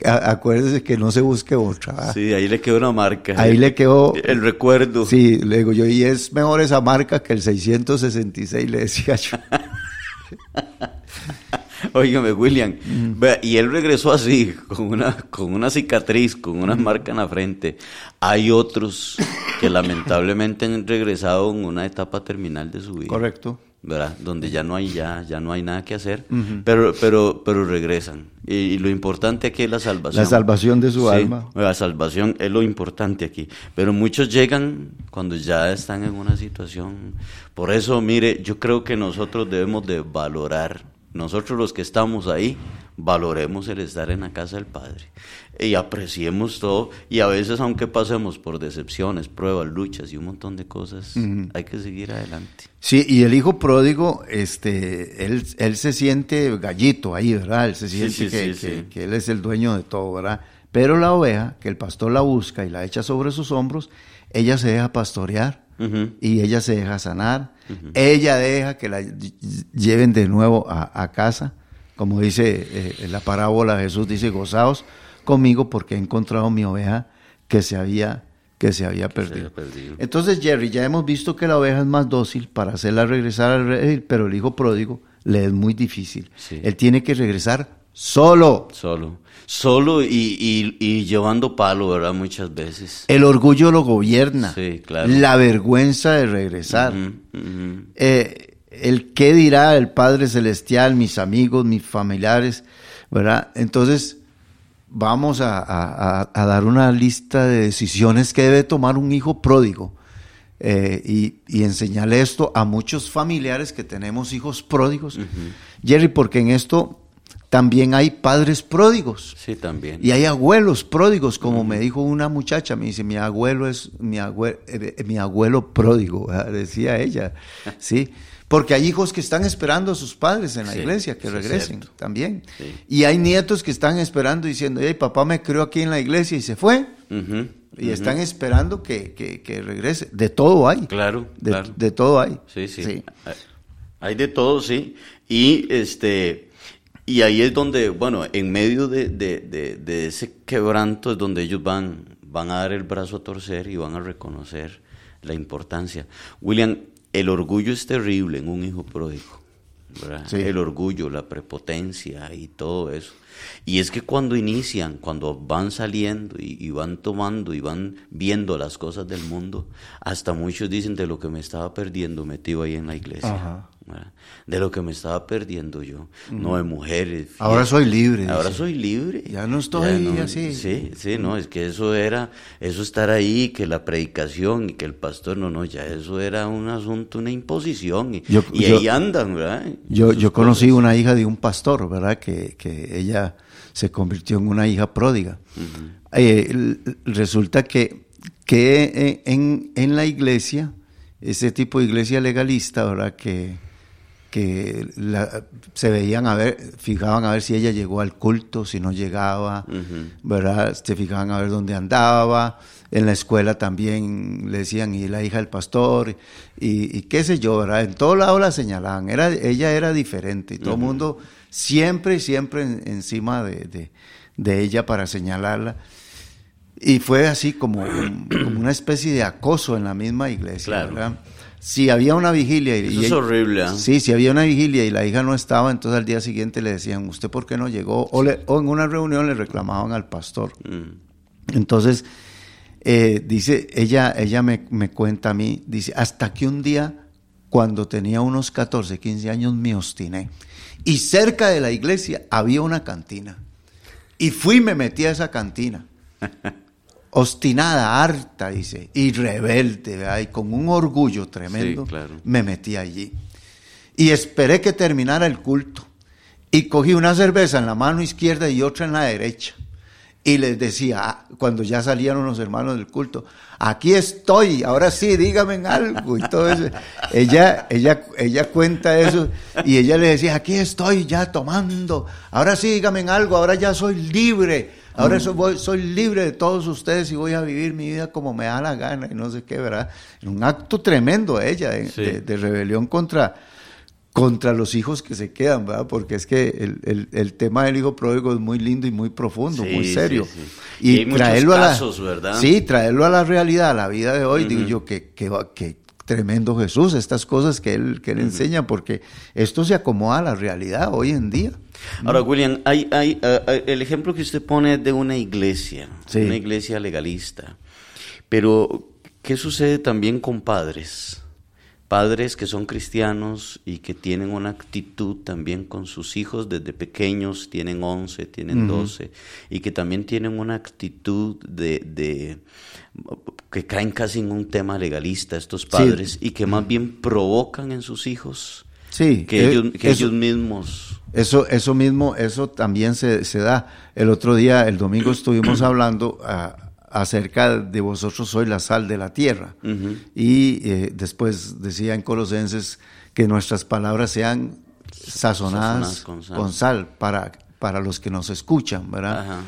S4: acuérdese que no se busque otra.
S3: Sí, ahí le quedó una marca.
S4: Ahí le quedó,
S3: El recuerdo.
S4: sí, le digo yo, y es mejor esa marca que el 666, le decía yo.
S3: Óigame, William.
S4: Mm.
S3: y él regresó así, con una, con una cicatriz, con
S4: Mm.
S3: una marca en la frente. Hay otros que lamentablemente han regresado en una etapa terminal de su vida.
S4: Correcto.
S3: ¿Verdad? Donde ya no hay ya, ya no hay nada que hacer, pero, pero, pero regresan. Y, y lo importante aquí es la salvación.
S4: La salvación de su
S3: Sí,
S4: alma.
S3: La salvación es lo importante aquí. Pero muchos llegan cuando ya están en una situación. Por eso, mire, yo creo que nosotros debemos de valorar, nosotros los que estamos ahí, valoremos el estar en la casa del Padre. Y apreciemos todo. Y a veces, aunque pasemos por decepciones, pruebas, luchas y un montón de cosas, hay que seguir adelante.
S4: Sí, y el hijo pródigo, este, él, él se siente gallito ahí, ¿verdad? Él se siente
S3: sí,
S4: que,
S3: sí,
S4: que-
S3: sí.
S4: que él es el dueño de todo, ¿verdad? Pero la oveja, que el pastor la busca y la echa sobre sus hombros, ella se deja pastorear Y ella se deja sanar. Ella deja que la ll- lleven de nuevo a, a casa. Como dice eh, en la parábola, Jesús dice, gozaos conmigo porque he encontrado mi oveja que se había, que se había perdido.
S3: perdido.
S4: Entonces, Jerry, ya hemos visto que la oveja es más dócil para hacerla regresar al redil, pero el hijo pródigo le es muy difícil.
S3: Sí.
S4: Él tiene que regresar solo.
S3: Solo. Solo y, y, y llevando palo, ¿verdad? Muchas veces.
S4: El orgullo lo gobierna.
S3: Sí, claro.
S4: La vergüenza de regresar. Eh, el qué dirá el Padre Celestial, mis amigos, mis familiares, ¿verdad? Entonces, vamos a, a- a- a dar una lista de decisiones que debe tomar un hijo pródigo. eh, y, y enseñarle esto a muchos familiares que tenemos hijos pródigos. Jerry, porque en esto también hay padres pródigos.
S3: Sí, también.
S4: Y hay abuelos pródigos, como me dijo una muchacha, me dice, mi abuelo es mi abuelo, mi abuelo pródigo, ¿verdad? decía ella, sí, porque hay hijos que están esperando a sus padres en la
S3: Sí,
S4: iglesia que regresen también,
S3: Sí.
S4: y hay nietos que están esperando diciendo, hey, papá me crió aquí en la iglesia y se fue, y están esperando que, que- que regrese, de todo hay,
S3: Claro,
S4: de,
S3: claro.
S4: de todo hay,
S3: Sí, sí, Hay de todo, sí. Y este y ahí es donde, bueno, en medio de, de- de- de ese quebranto es donde ellos van, van a dar el brazo a torcer y van a reconocer la importancia. William, el orgullo es terrible en un hijo pródigo. ¿verdad?
S4: Sí.
S3: El orgullo, la prepotencia y todo eso. Y es que cuando inician, cuando van saliendo y, y van tomando y van viendo las cosas del mundo, hasta muchos dicen de lo que me estaba perdiendo metido ahí en la iglesia.
S4: Ajá.
S3: ¿Verdad? De lo que me estaba perdiendo yo. No de mujeres.
S4: Ahora soy libre,
S3: Ahora
S4: dice.
S3: soy libre.
S4: Ya no estoy
S3: no-
S4: así.
S3: Sí, sí, no, es que eso era, eso estar ahí, que la predicación y que el pastor, no, no, ya eso era un asunto, una imposición. Y,
S4: Yo-
S3: y
S4: yo-
S3: ahí andan, ¿verdad?
S4: Yo,
S3: Sus
S4: yo conocí
S3: cosas.
S4: una hija de un pastor, ¿verdad? Que, que ella se convirtió en una hija pródiga. Eh, resulta que, que eh, en, en la iglesia, ese tipo de iglesia legalista, ¿verdad? Que, que la- se veían a ver, fijaban a ver si ella llegó al culto, si no llegaba, ¿verdad? Se fijaban a ver dónde andaba. En la escuela también le decían, y la hija del pastor, y, y qué sé yo, ¿verdad? En todo lado la señalaban. Era, ella era diferente y todo el mundo siempre, siempre en- encima de, de- de ella para señalarla. Y fue así como, como una especie de acoso en la misma iglesia,
S3: Claro.
S4: ¿verdad? Si había una vigilia y,
S3: Eso
S4: y-
S3: es horrible, ¿ah?
S4: Sí, si había una vigilia y la hija no estaba, entonces al día siguiente le decían, ¿usted por qué no llegó? O, le- o en una reunión le reclamaban al pastor.
S3: Mm.
S4: Entonces, eh, dice, ella, ella me, me cuenta a mí, dice, hasta que un día, cuando tenía unos 14, 15 años, me obstiné. Y cerca de la iglesia había una cantina. Y fui y me metí a esa cantina. Obstinada, harta, dice, y rebelde, ¿verdad? y con un orgullo tremendo,
S3: Sí, claro.
S4: me metí allí. Y esperé que terminara el culto. Y cogí una cerveza en la mano izquierda y otra en la derecha. y les decía, ah, cuando ya salieron los hermanos del culto, aquí estoy, ahora sí, dígame algo y todo eso. ella, ella, ella cuenta eso y ella le decía, aquí estoy ya tomando, ahora sí, dígame algo, ahora ya soy libre, ahora mm. soy, soy libre de todos ustedes y voy a vivir mi vida como me da la gana y no sé qué, ¿verdad? Un acto tremendo ella de rebelión contra contra los hijos que se quedan, ¿verdad? Porque es que el, el, tema del hijo pródigo es muy lindo y muy profundo, muy serio.
S3: Y, traerlo a la, ¿verdad?
S4: Sí, traerlo a la realidad, a la vida de hoy, digo yo, que, que, que, tremendo Jesús, estas cosas que él, que él enseña, porque esto se acomoda a la realidad hoy en día.
S3: Ahora, William, hay, hay, eh, el ejemplo que usted pone es de una iglesia, una iglesia legalista, pero ¿qué sucede también con padres? padres que son cristianos y que tienen una actitud también con sus hijos desde pequeños, tienen 11, tienen 12, y que también tienen una actitud de, que caen casi en un tema legalista estos padres y que más bien provocan en sus hijos
S4: sí,
S3: que, eh, ellos, ellos mismos.
S4: Eso, eso mismo, eso también se, se da. El otro día, el domingo estuvimos hablando... a acerca de vosotros soy la sal de la tierra. Y eh, después decía en Colosenses que nuestras palabras sean sazonadas, con, sal. para, para los que nos escuchan, ¿verdad?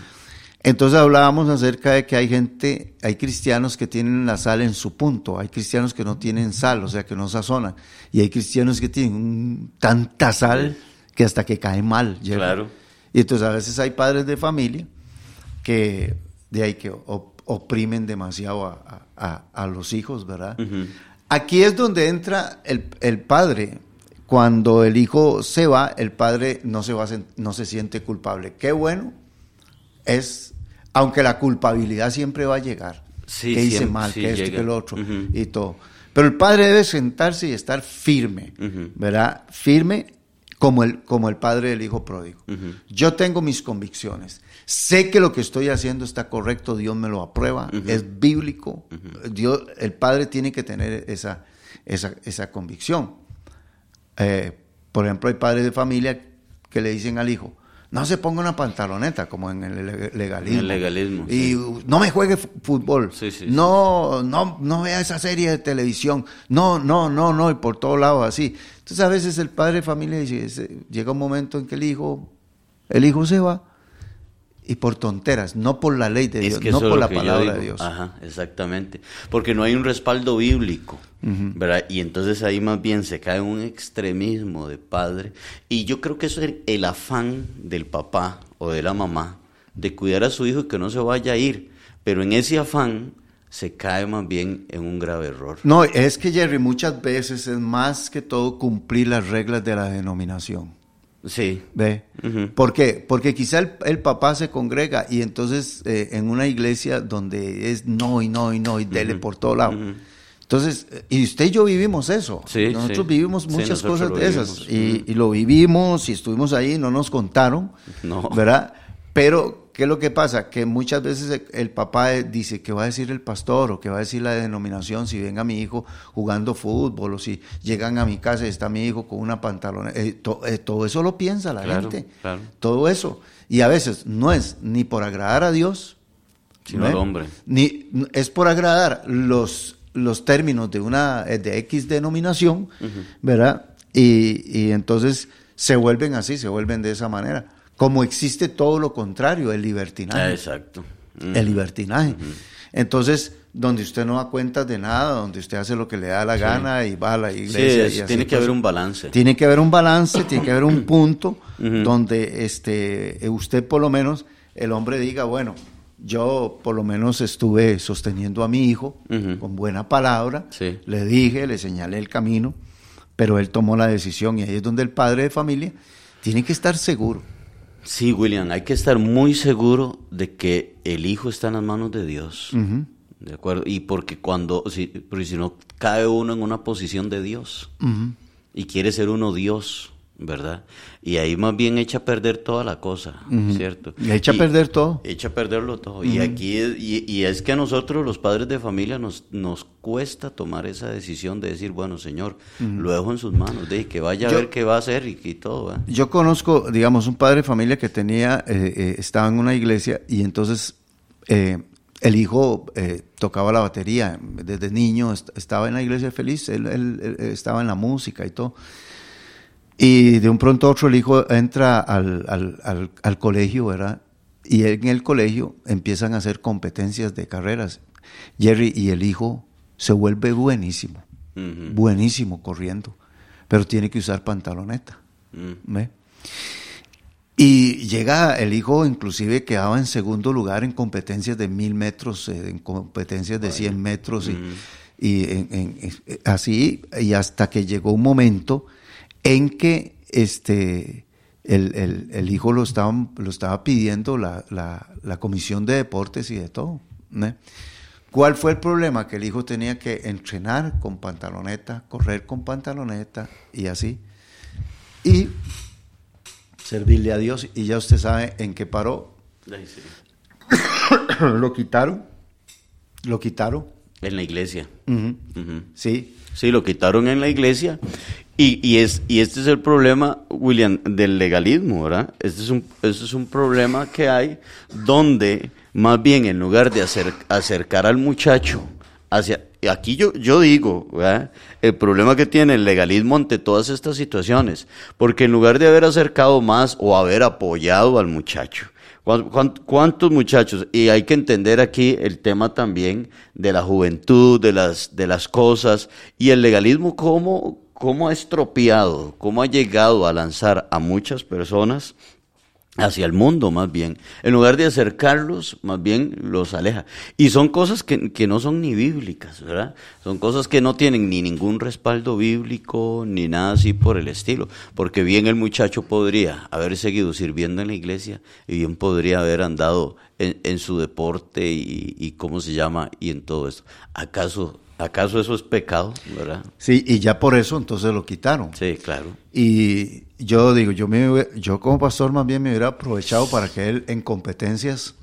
S4: Entonces hablábamos acerca de que hay gente, hay cristianos que tienen la sal en su punto, hay cristianos que no tienen sal, o sea, que no sazonan, y hay cristianos que tienen tanta sal que hasta que cae mal.
S3: Claro.
S4: Y entonces a veces hay padres de familia que de ahí que oprimen demasiado a, los hijos, ¿verdad? Aquí es donde entra el, padre. Cuando el hijo se va, el padre no se, va no se siente culpable. Qué bueno es, aunque la culpabilidad siempre va a llegar.
S3: Sí,
S4: que hice mal, que esto, que lo otro, y todo. Pero el padre debe sentarse y estar firme, ¿verdad? Firme como el, como el padre del hijo pródigo. Yo tengo mis convicciones. Sé que lo que estoy haciendo está correcto, Dios me lo aprueba, es bíblico. Dios, el padre tiene que tener esa, esa, convicción. Eh, por ejemplo, hay padres de familia que le dicen al hijo, no se ponga una pantaloneta como en el legalismo.
S3: El legalismo.
S4: Y no me juegue fútbol. no, no, no vea esa serie de televisión. No, no, no, no, y por todos lados así. Entonces a veces el padre de familia dice, llega un momento en que el hijo, el hijo se va y por tonteras, no por la ley de Dios, no por la palabra de Dios.
S3: Ajá, exactamente. Porque no hay un respaldo bíblico, ¿verdad? Y entonces ahí más bien se cae un extremismo de padre. Y yo creo que eso es el afán del papá o de la mamá de cuidar a su hijo y que no se vaya a ir. Pero en ese afán se cae más bien en un grave error.
S4: No, es que Jerry, muchas veces es más que todo cumplir las reglas de la denominación.
S3: Sí.
S4: ¿Ve? ¿Por qué? Porque quizá el, papá se congrega y entonces eh, en una iglesia donde es no y no y no y dele por todo lado. Entonces, y usted y yo vivimos eso. nosotros vivimos muchas cosas de esas. Y, y, lo vivimos y estuvimos ahí, no nos contaron. No. ¿Verdad? Pero ¿Qué es lo que pasa? Que muchas veces el papá dice, ¿qué va a decir el pastor o qué va a decir la denominación si venga mi hijo jugando fútbol o si llegan a mi casa y está mi hijo con una pantalona? Eh, eh, todo eso lo piensa la gente. Todo eso. Y a veces no es ni por agradar a Dios,
S3: sino al hombre.
S4: Ni es por agradar los, los términos de una eh, de X denominación, ¿verdad? Y, y entonces se vuelven así, se vuelven de esa manera. Como existe todo lo contrario, el libertinaje.
S3: exacto.
S4: El libertinaje. Entonces, donde usted no da cuenta de nada, donde usted hace lo que le da la gana y va a la iglesia.
S3: Sí, tiene que haber un balance.
S4: Tiene que haber un balance, tiene que haber un punto donde este, usted por lo menos, el hombre diga, bueno, yo por lo menos estuve sosteniendo a mi hijo con buena palabra, le dije, le señalé el camino, pero él tomó la decisión y ahí es donde el padre de familia tiene que estar seguro
S3: Sí, William, hay que estar muy seguro de que el hijo está en las manos de Dios. ¿De acuerdo? Y porque cuando, si, porque si no, cae uno en una posición de Dios y quiere ser uno Dios, ¿verdad? Y ahí más bien echa a perder toda la cosa, ¿cierto?
S4: Y echa a perder todo.
S3: Echa a perderlo todo. Y aquí es, y, es que a nosotros los padres de familia nos, nos cuesta tomar esa decisión de decir, bueno, Señor, lo dejo en sus manos, de que vaya a ver qué va a hacer y, todo.
S4: Yo conozco, digamos, un padre de familia que tenía, eh, eh, estaba en una iglesia y entonces eh, el hijo tocaba la batería desde niño, estaba en la iglesia feliz, él estaba en la música y todo. Y de un pronto a otro el hijo entra al, al, al, colegio, ¿verdad? Y en el colegio empiezan a hacer competencias de carreras. Jerry y el hijo se vuelve buenísimo, buenísimo corriendo, pero tiene que usar pantaloneta. Mm. Y llega el hijo, inclusive quedaba en segundo lugar en competencias de mil metros, eh, en competencias de cien metros, y, mm. y en, así, y hasta que llegó un momento en que este, el, hijo lo estaba, lo estaba pidiendo la, comisión de deportes y de todo. ¿Cuál fue el problema? Que el hijo tenía que entrenar con pantaloneta, correr con pantaloneta y así. Y servirle a Dios. Y ya usted sabe en qué paró. lo quitaron. Lo quitaron.
S3: En la iglesia.
S4: Sí.
S3: Sí, lo quitaron en la iglesia y, y, es, y este es el problema, William, del legalismo, ¿verdad? Este es un, este es un problema que hay donde más bien en lugar de acercar al muchacho hacia... Aquí yo, yo digo, ¿verdad? el problema que tiene el legalismo ante todas estas situaciones, porque en lugar de haber acercado más o haber apoyado al muchacho, ¿Cuántos muchachos? Y hay que entender aquí el tema también de la juventud, de las, de las cosas y el legalismo, cómo, cómo ha estropeado, cómo ha llegado a lanzar a muchas personas hacia el mundo más bien. En lugar de acercarlos, más bien los aleja. Y son cosas que, que, no son ni bíblicas, ¿verdad? Son cosas que no tienen ni ningún respaldo bíblico, ni nada así por el estilo. Porque bien el muchacho podría haber seguido sirviendo en la iglesia y bien podría haber andado en, su deporte y, y cómo se llama y en todo esto. ¿Acaso ¿Acaso eso es pecado, verdad?
S4: Sí, y ya por eso entonces lo quitaron.
S3: Sí, claro.
S4: Y yo digo, yo, me, yo como pastor más bien me hubiera aprovechado para que él en competencias,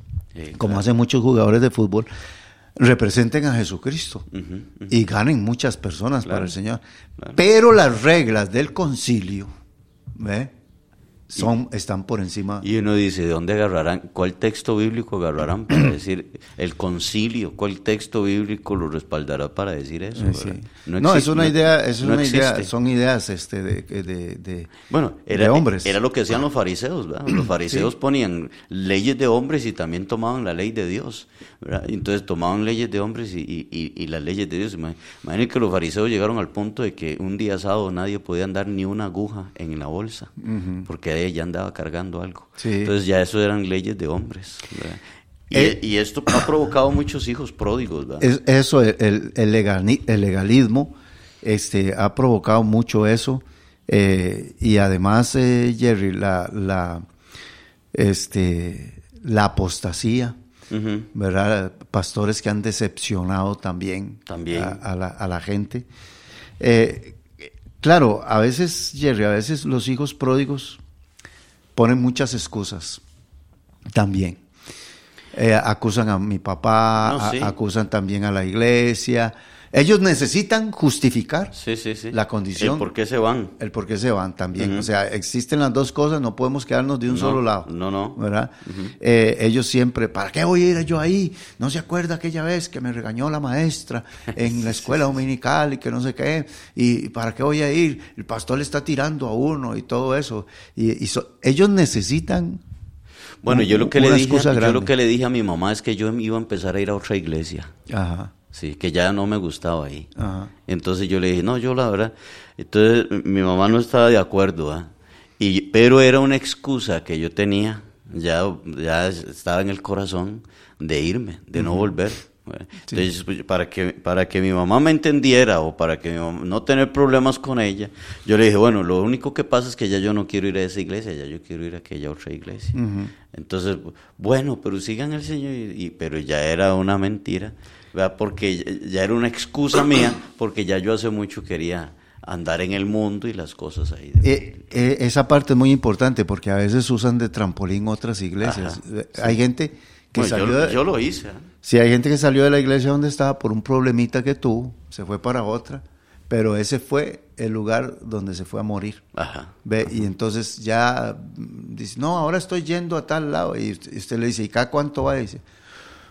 S4: como hacen muchos jugadores de fútbol, representen a Jesucristo y ganen muchas personas para el Señor. Pero las reglas del concilio, ¿ve? Son, están por encima.
S3: Y uno dice, ¿de dónde agarrarán? ¿Cuál texto bíblico agarrarán para decir el concilio? ¿Cuál texto bíblico lo respaldará para decir eso?
S4: No, es una idea, es una idea, son ideas este, de, de,
S3: bueno, era, hombres. Era lo que hacían los fariseos, ¿verdad? Los fariseos ponían leyes de hombres y también tomaban la ley de Dios, ¿verdad? Entonces tomaban leyes de hombres y, y, las leyes de Dios. Imagínense que los fariseos llegaron al punto de que un día sábado nadie podía andar ni una aguja en la bolsa, porque ella andaba cargando algo. Entonces ya eso eran leyes de hombres. Eh, y, esto ha provocado muchos hijos pródigos.
S4: eso, el, el, legalismo este, ha provocado mucho eso. Eh, y además, eh, Jerry, la, la, este, la apostasía, ¿verdad? Pastores que han decepcionado también,
S3: también.
S4: A, la, a la gente. claro, a veces, Jerry, a veces los hijos pródigos ponen muchas excusas también. Eh, acusan a mi papá, acusan también a la iglesia. Ellos necesitan justificar la condición.
S3: El por qué se van.
S4: El por qué se van también. O sea, existen las dos cosas, no podemos quedarnos de un solo lado.
S3: No, no.
S4: ¿Verdad? Eh, ellos siempre, ¿para qué voy a ir yo ahí? No se acuerda aquella vez que me regañó la maestra en la escuela dominical y que no sé qué. ¿Y para qué voy a ir? El pastor le está tirando a uno y todo eso. Y, ellos necesitan
S3: bueno, yo lo que le dije, yo lo que le dije a mi mamá es que yo iba a empezar a ir a otra iglesia.
S4: Ajá.
S3: Sí, que ya no me gustaba ahí. Entonces yo le dije, no, yo la verdad. Entonces mi mamá no estaba de acuerdo, y pero era una excusa que yo tenía, ya, ya estaba en el corazón de irme, de no volver. Entonces, pues, para que, para que mi mamá me entendiera o para que no tener problemas con ella, yo le dije, bueno, lo único que pasa es que ya yo no quiero ir a esa iglesia, ya yo quiero ir a aquella otra iglesia. Entonces, bueno, pero sigan el Señor, y, pero ya era una mentira, porque ya era una excusa mía, porque ya yo hace mucho quería andar en el mundo y las cosas ahí.
S4: Eh, eh, esa parte es muy importante porque a veces usan de trampolín otras iglesias.
S3: Ajá,
S4: Eh, Hay gente que
S3: Bueno,
S4: salió
S3: yo,
S4: de,
S3: yo lo hice. ¿eh?
S4: Sí, hay gente que salió de la iglesia donde estaba por un problemita que tuvo, se fue para otra, pero ese fue el lugar donde se fue a morir.
S3: Ajá.
S4: Ve, y entonces ya dice, no, ahora estoy yendo a tal lado. Y usted, usted le dice, ¿y cada cuánto va? Y dice,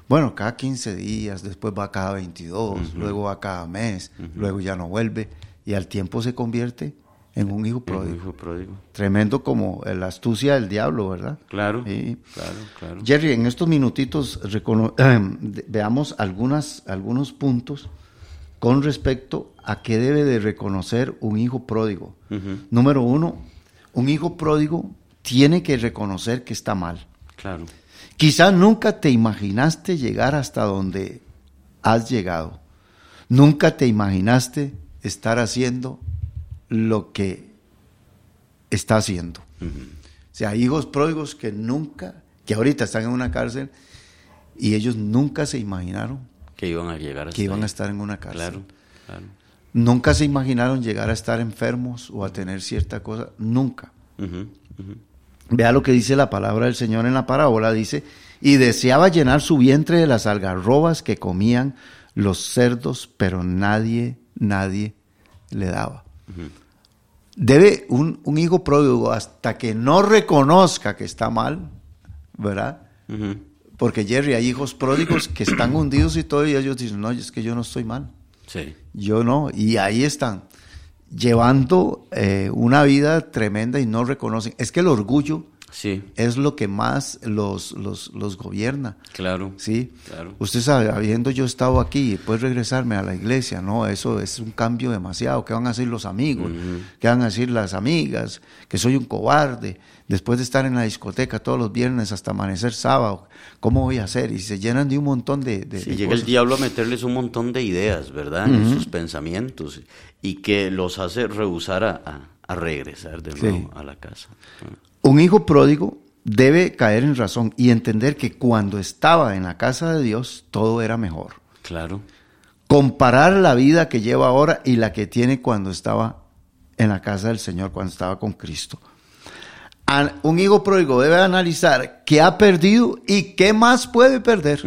S4: bueno, cada 15 días, después va cada 22, luego va cada mes, luego ya no vuelve. Y al tiempo se convierte en un hijo
S3: Un
S4: pródigo.
S3: hijo pródigo.
S4: Tremendo como la astucia del diablo, ¿verdad?
S3: Claro,
S4: Sí.
S3: claro, claro.
S4: Jerry, en estos minutitos veamos algunas, algunos puntos con respecto a qué debe de reconocer un hijo pródigo. Número uno, un hijo pródigo tiene que reconocer que está mal.
S3: Claro.
S4: Quizá nunca te imaginaste llegar hasta donde has llegado. Nunca te imaginaste estar haciendo lo que está haciendo. O sea, hijos pródigos que nunca, que ahorita están en una cárcel y ellos nunca se imaginaron
S3: Que iban a llegar hasta
S4: que iban
S3: ahí.
S4: a estar en una cárcel.
S3: Claro, claro.
S4: Nunca se imaginaron llegar a estar enfermos o a tener cierta cosa. Nunca. Vea lo que dice la palabra del Señor en la parábola. Dice, y deseaba llenar su vientre de las algarrobas que comían los cerdos, pero nadie, nadie le daba. Debe un, un hijo pródigo, hasta que no reconozca que está mal, ¿verdad? Porque Jerry, hay hijos pródigos que están hundidos y todo, y ellos dicen, no, es que yo no estoy mal.
S3: Sí.
S4: Yo no, y ahí están, llevando eh, una vida tremenda y no reconocen. Es que el orgullo
S3: Sí,
S4: es lo que más los, los, los gobierna.
S3: claro.
S4: ¿sí?
S3: Claro.
S4: Usted sabe, habiendo yo estado aquí y después regresarme a la iglesia, no, eso es un cambio demasiado. ¿Qué van a decir los amigos? ¿Qué van a decir las amigas? Que soy un cobarde. Después de estar en la discoteca todos los viernes hasta amanecer sábado, ¿cómo voy a hacer? Y se llenan de un montón de, de- de
S3: llega el diablo a meterles un montón de ideas, ¿verdad? En sus pensamientos y que los hace rehusar a, a- a regresar de
S4: Sí.
S3: nuevo a la casa.
S4: Un hijo pródigo debe caer en razón y entender que cuando estaba en la casa de Dios todo era mejor.
S3: Claro.
S4: Comparar la vida que lleva ahora y la que tiene cuando estaba en la casa del Señor, cuando estaba con Cristo. Un hijo pródigo debe analizar qué ha perdido y qué más puede perder.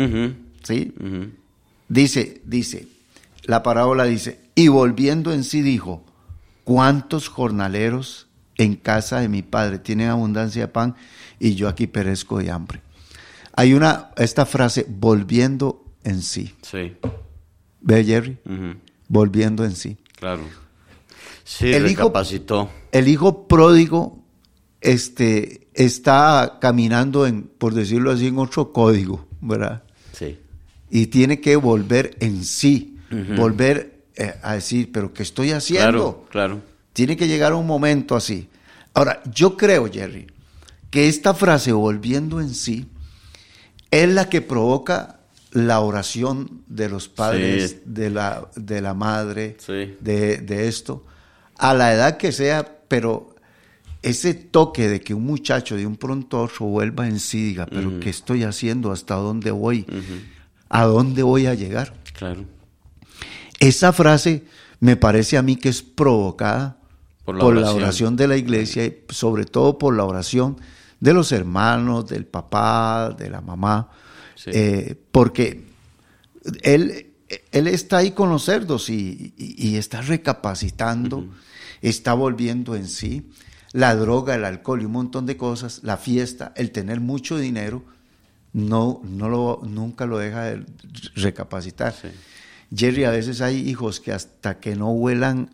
S4: ¿Sí? Dice, dice, la parábola dice, y volviendo en sí dijo, ¿cuántos jornaleros en casa de mi padre tienen abundancia de pan y yo aquí perezco de hambre? Hay una, esta frase, volviendo en sí.
S3: Sí.
S4: ¿Ve, Jerry? Volviendo en sí.
S3: Claro. Sí,
S4: El hijo-
S3: recapacitó.
S4: El hijo pródigo este, está caminando en, por decirlo así, en otro código, ¿verdad?
S3: Sí.
S4: y tiene que volver en sí, volver eh, a decir, pero ¿qué estoy haciendo?
S3: Claro, claro.
S4: Tiene que llegar un momento así. Ahora, yo creo, Jerry, que esta frase, volviendo en sí, es la que provoca la oración de los padres,
S3: Sí.
S4: de, la, de la madre,
S3: Sí.
S4: de, de esto, a la edad que sea, pero ese toque de que un muchacho de un pronto a otro vuelva en sí, diga, pero ¿qué estoy haciendo? ¿Hasta dónde voy? ¿A dónde voy a llegar?
S3: Claro.
S4: Esa frase me parece a mí que es provocada
S3: Por
S4: por
S3: la
S4: la,
S3: oración.
S4: de la iglesia y sobre todo por la oración de los hermanos, del papá, de la mamá,
S3: Sí.
S4: eh, porque él, él está ahí con los cerdos y, y- y está recapacitando, está volviendo en sí. La droga, el alcohol y un montón de cosas, la fiesta, el tener mucho dinero, no, no lo, nunca lo deja de recapacitar.
S3: Sí.
S4: Jerry, a veces hay hijos que hasta que no huelan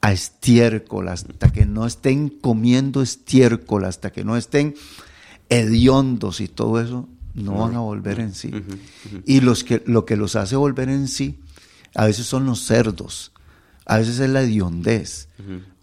S4: a estiércol, hasta que no estén comiendo estiércol, hasta que no estén hediondos y todo eso, no van a volver en sí. Y los que, lo que los hace volver en sí, a veces son los cerdos, a veces es la hediondez,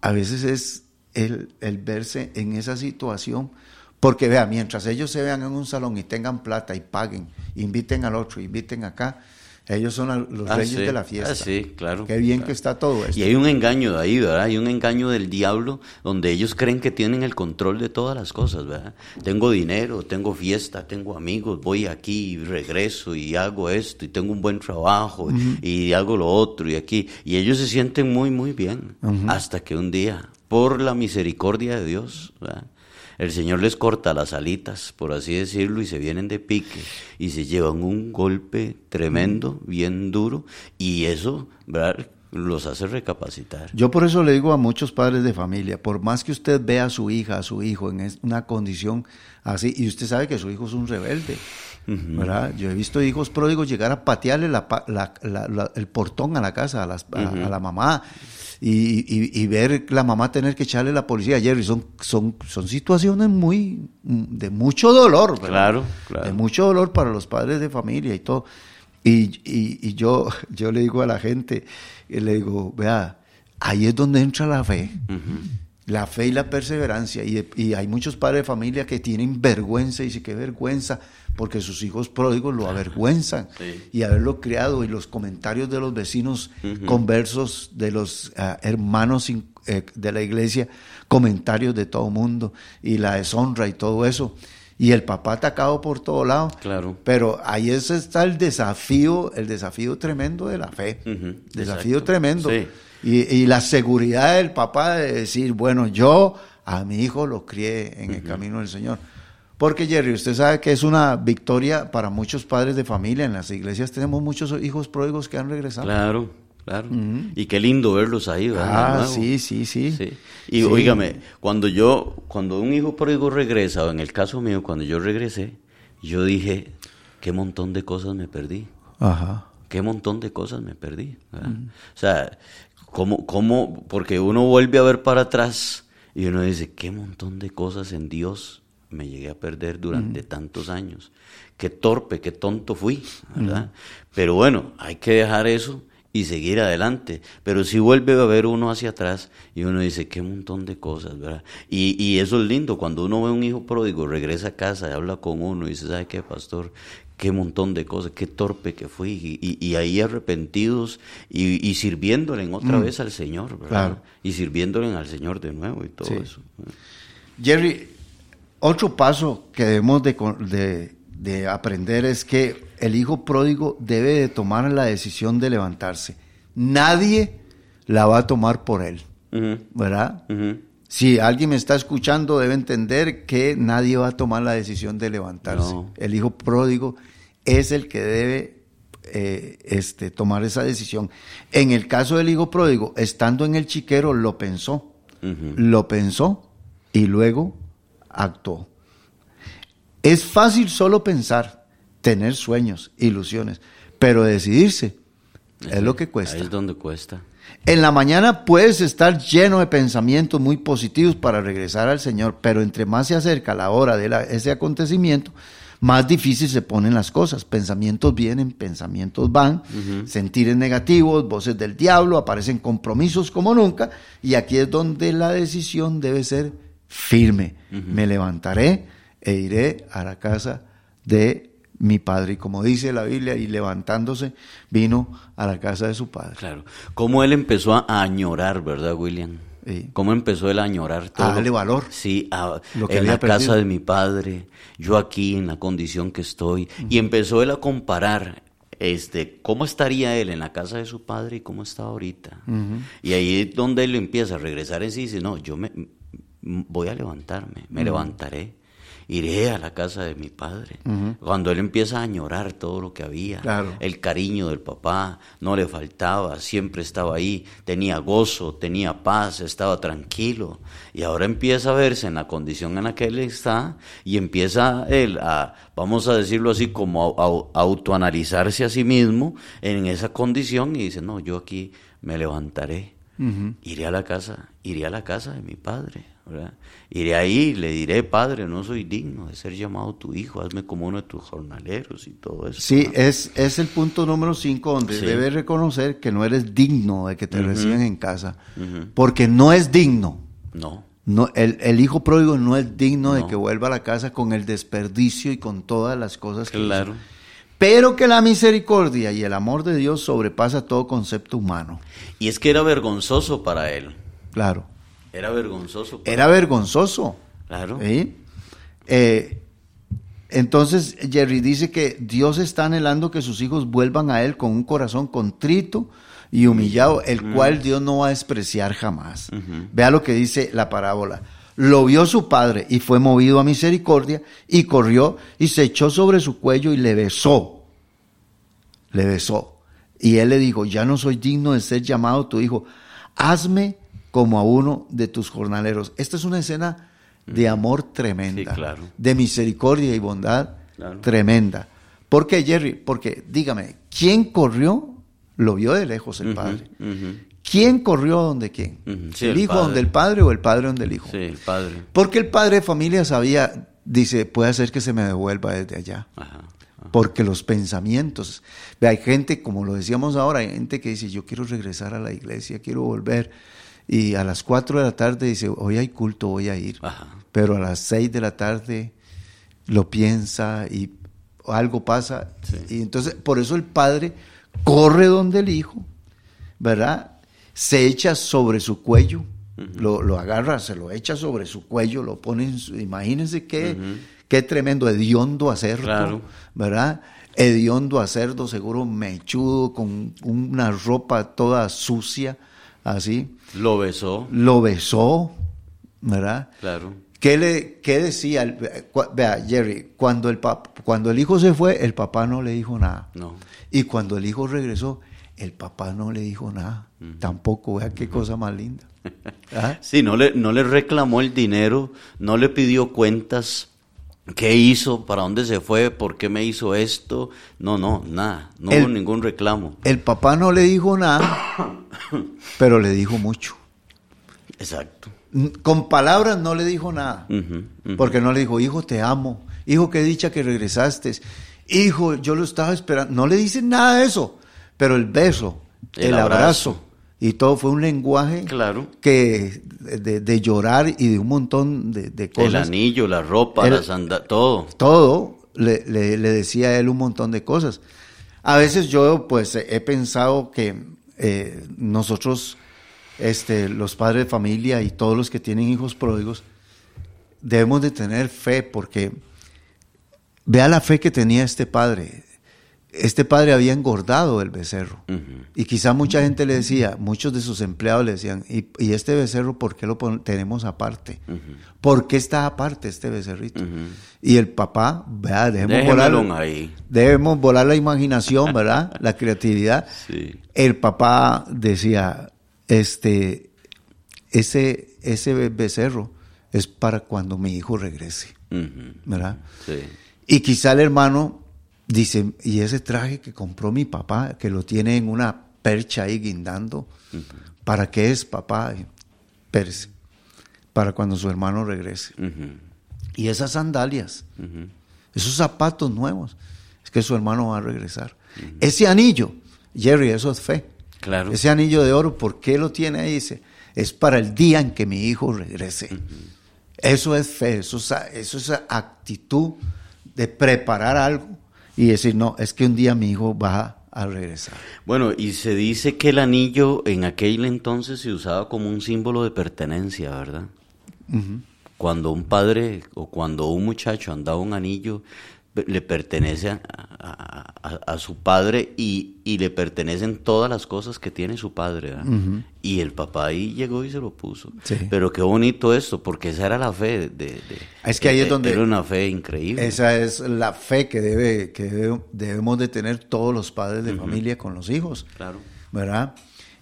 S4: a veces es el, el verse en esa situación. Porque vea, mientras ellos se vean en un salón y tengan plata y paguen, inviten al otro, inviten acá, Ellos son los
S3: Ah,
S4: reyes
S3: sí.
S4: de la fiesta.
S3: Ah, sí, claro.
S4: Qué bien
S3: claro.
S4: que está todo esto.
S3: Y hay un engaño de ahí, ¿verdad? Hay un engaño del diablo donde ellos creen que tienen el control de todas las cosas, ¿verdad? Tengo dinero, tengo fiesta, tengo amigos, voy aquí, y regreso y hago esto y tengo un buen trabajo y hago lo otro y aquí. Y ellos se sienten muy, muy bien hasta que un día, por la misericordia de Dios. El Señor les corta las alitas, por así decirlo, y se vienen de pique y se llevan un golpe tremendo, bien duro, y eso, ¿verdad? Los hace recapacitar.
S4: Yo por eso le digo a muchos padres de familia, por más que usted vea a su hija, a su hijo en una condición así, y usted sabe que su hijo es un rebelde, ¿verdad? Yo he visto hijos pródigos llegar a patearle la la- la- el portón a la casa, a, las- a- a la mamá, y, y- y ver la mamá tener que echarle la policía. Jerry, son, son, son situaciones muy de mucho dolor, ¿verdad?
S3: Claro, claro.
S4: De mucho dolor para los padres de familia y todo. Y, y- y yo, yo le digo a la gente, y le digo, vea, ahí es donde entra la fe. La fe y la perseverancia. Y, y hay muchos padres de familia que tienen vergüenza y dicen, qué vergüenza, porque sus hijos pródigos lo avergüenzan.
S3: Sí.
S4: Y haberlo criado y los comentarios de los vecinos conversos, de los ah, hermanos eh, de la iglesia, comentarios de todo mundo y la deshonra y todo eso. Y el papá atacado por todo lado.
S3: Claro.
S4: Pero ahí es, está el desafío, el desafío tremendo de la fe. Desafío
S3: exacto.
S4: tremendo.
S3: Sí.
S4: Y, y la seguridad del papá de decir, bueno, yo a mi hijo lo crié en el camino del Señor. Porque Jerry, usted sabe que es una victoria para muchos padres de familia. En las iglesias tenemos muchos hijos pródigos que han regresado.
S3: Claro, claro. Y qué lindo verlos ahí, ¿verdad?
S4: Ah, sí, sí, sí.
S3: Sí. Y
S4: Sí.
S3: oígame, cuando yo, cuando un hijo pródigo regresa, o en el caso mío, cuando yo regresé, yo dije, qué montón de cosas me perdí.
S4: Ajá.
S3: qué montón de cosas me perdí. O sea, ¿cómo, cómo? Porque uno vuelve a ver para atrás y uno dice, qué montón de cosas en Dios me llegué a perder durante tantos años. Qué torpe, qué tonto fui, ¿verdad? Pero bueno, hay que dejar eso y seguir adelante. Pero si vuelve a ver uno hacia atrás y uno dice, qué montón de cosas, ¿verdad? Y, y eso es lindo, cuando uno ve un hijo pródigo, regresa a casa y habla con uno y dice, ¿sabe qué, pastor? Qué montón de cosas, qué torpe que fui. Y, ahí arrepentidos y, y sirviéndole otra vez al Señor, ¿verdad?
S4: Claro.
S3: Y sirviéndole al Señor de nuevo y todo
S4: Sí.
S3: eso.
S4: Jerry, otro paso que debemos de, de- de aprender es que el hijo pródigo debe de tomar la decisión de levantarse. Nadie la va a tomar por él, ¿verdad? Si alguien me está escuchando, debe entender que nadie va a tomar la decisión de levantarse.
S3: No.
S4: El hijo pródigo es el que debe eh, este, tomar esa decisión. En el caso del hijo pródigo, estando en el chiquero, lo pensó. Lo pensó y luego actuó. Es fácil solo pensar, tener sueños, ilusiones, pero decidirse es lo que cuesta.
S3: Ahí es donde cuesta.
S4: En la mañana puedes estar lleno de pensamientos muy positivos para regresar al Señor, pero entre más se acerca la hora de la- ese acontecimiento, más difícil se ponen las cosas. Pensamientos vienen, pensamientos van, sentires negativos, voces del diablo, aparecen compromisos como nunca, y aquí es donde la decisión debe ser firme. Me levantaré e iré a la casa de mi padre. Y como dice la Biblia, y levantándose, vino a la casa de su padre.
S3: Claro. Cómo él empezó a añorar, ¿verdad, William?
S4: Sí.
S3: Cómo empezó él a añorar todo.
S4: A darle valor.
S3: Sí, a-
S4: Lo que
S3: en la casa de mi padre, yo aquí en la condición que estoy. Y empezó él a comparar este, cómo estaría él en la casa de su padre y cómo está ahorita. Y ahí es donde él empieza a regresar en sí y dice, no, yo me, voy a levantarme, me levantaré. Iré a la casa de mi padre. Cuando él empieza a añorar todo lo que había,
S4: Claro.
S3: el cariño del papá, no le faltaba, siempre estaba ahí, tenía gozo, tenía paz, estaba tranquilo. Y ahora empieza a verse en la condición en la que él está y empieza él a, vamos a decirlo así, como a, a- autoanalizarse a sí mismo en esa condición y dice, no, yo aquí me levantaré. Iré a la casa, iré a la casa de mi padre, ¿verdad? Iré ahí y le diré, padre, no soy digno de ser llamado tu hijo, hazme como uno de tus jornaleros y todo eso.
S4: Sí, es, es el punto número cinco donde
S3: Sí.
S4: debes reconocer que no eres digno de que te reciban en casa, porque no es digno.
S3: No.
S4: No, el, el hijo pródigo no es digno de que vuelva a la casa con el desperdicio y con todas las cosas que hizo.
S3: Claro.
S4: pero que la misericordia y el amor de Dios sobrepasa todo concepto humano.
S3: Y es que era vergonzoso para él.
S4: Claro.
S3: Era vergonzoso. para-
S4: Era vergonzoso.
S3: Claro.
S4: ¿sí? Eh, entonces, Jerry dice que Dios está anhelando que sus hijos vuelvan a Él con un corazón contrito y humillado, el cual Dios no va a despreciar jamás. Vea lo que dice la parábola. Lo vio su padre y fue movido a misericordia y corrió y se echó sobre su cuello y le besó. Le besó. Y él le dijo, ya no soy digno de ser llamado tu hijo, hazme como a uno de tus jornaleros. Esta es una escena de amor tremenda,
S3: Sí, claro.
S4: de misericordia y bondad
S3: Claro.
S4: tremenda. ¿Por qué, Jerry? Porque, dígame, ¿quién corrió? Lo vio de lejos el padre. ¿Quién corrió donde quién?
S3: Sí,
S4: ¿El,
S3: el
S4: hijo
S3: padre.
S4: donde el padre o el padre donde el hijo?
S3: Sí, el padre.
S4: Porque el padre de familia sabía, dice, puede hacer que se me devuelva desde allá.
S3: Ajá.
S4: Porque los pensamientos, hay gente, como lo decíamos ahora, hay gente que dice, yo quiero regresar a la iglesia, quiero volver. Y a las 4 de la tarde dice, hoy hay culto, voy a ir.
S3: Ajá.
S4: Pero a las 6 de la tarde lo piensa y algo pasa.
S3: Sí.
S4: Y entonces, por eso el padre corre donde el hijo, ¿verdad? Se echa sobre su cuello, lo, lo agarra, se lo echa sobre su cuello, lo pone en su, imagínense qué, qué tremendo, hediondo a cerdo,
S3: Claro.
S4: ¿verdad? Hediondo a cerdo, seguro mechudo, con una ropa toda sucia, así.
S3: Lo besó.
S4: Lo besó, ¿verdad?
S3: Claro.
S4: ¿Qué, le, qué decía? Vea, Jerry, cuando el, pap- cuando el hijo se fue, el papá no le dijo nada.
S3: No.
S4: Y cuando el hijo regresó, el papá no le dijo nada. Tampoco, vea qué cosa más linda. ¿Ah?
S3: Sí, no le, no le reclamó el dinero, no le pidió cuentas. ¿Qué hizo? ¿Para dónde se fue? ¿Por qué me hizo esto? No, no, nada. No
S4: El-
S3: hubo ningún reclamo.
S4: El papá no le dijo nada, pero le dijo mucho.
S3: Exacto.
S4: Con palabras no le dijo nada. Porque no le dijo, hijo, te amo. Hijo, qué dicha que regresaste. Hijo, yo lo estaba esperando. No le dice nada de eso. Pero el beso, el,
S3: El
S4: abrazo.
S3: abrazo.
S4: Y todo fue un lenguaje
S3: Claro.
S4: que de, de llorar y de un montón de, de
S3: El
S4: cosas.
S3: anillo, la ropa,
S4: El-
S3: sanda- todo.
S4: Todo le, le- le decía a él un montón de cosas. A veces yo pues he pensado que eh, nosotros, este, los padres de familia y todos los que tienen hijos pródigos, debemos de tener fe porque vea la fe que tenía este padre. Este padre había engordado el becerro. Y quizá mucha gente le decía, muchos de sus empleados le decían, ¿y, y este becerro por qué lo tenemos aparte? ¿Por qué está aparte este becerrito? Y el papá, vea, dejemos volar,
S3: ahí.
S4: debemos volar la imaginación, ¿verdad? la creatividad.
S3: Sí.
S4: El papá decía, este, ese, ese becerro es para cuando mi hijo regrese. ¿verdad?
S3: Sí.
S4: Y quizá el hermano dice, y ese traje que compró mi papá, que lo tiene en una percha ahí guindando, ¿para qué es papá? Pérez, para cuando su hermano regrese. Y esas sandalias, esos zapatos nuevos, es que su hermano va a regresar. Ese anillo, Jerry, eso es fe.
S3: Claro.
S4: Ese anillo de oro, ¿por qué lo tiene ahí? Dice, es para el día en que mi hijo regrese. Eso es fe, eso es, eso es actitud de preparar algo y decir, no, es que un día mi hijo va a regresar.
S3: Bueno, y se dice que el anillo en aquel entonces se usaba como un símbolo de pertenencia, ¿verdad? Cuando un padre o cuando un muchacho andaba un anillo, le pertenece a, a- a- a su padre y, y le pertenecen todas las cosas que tiene su padre. ¿verdad? Y el papá ahí llegó y se lo puso.
S4: Sí.
S3: Pero qué bonito esto, porque esa era la fe. De, de-
S4: Es que ahí es donde-
S3: Era una fe increíble.
S4: Esa es la fe que, debe, que debe- debemos de tener todos los padres de familia con los hijos.
S3: Claro.
S4: ¿verdad?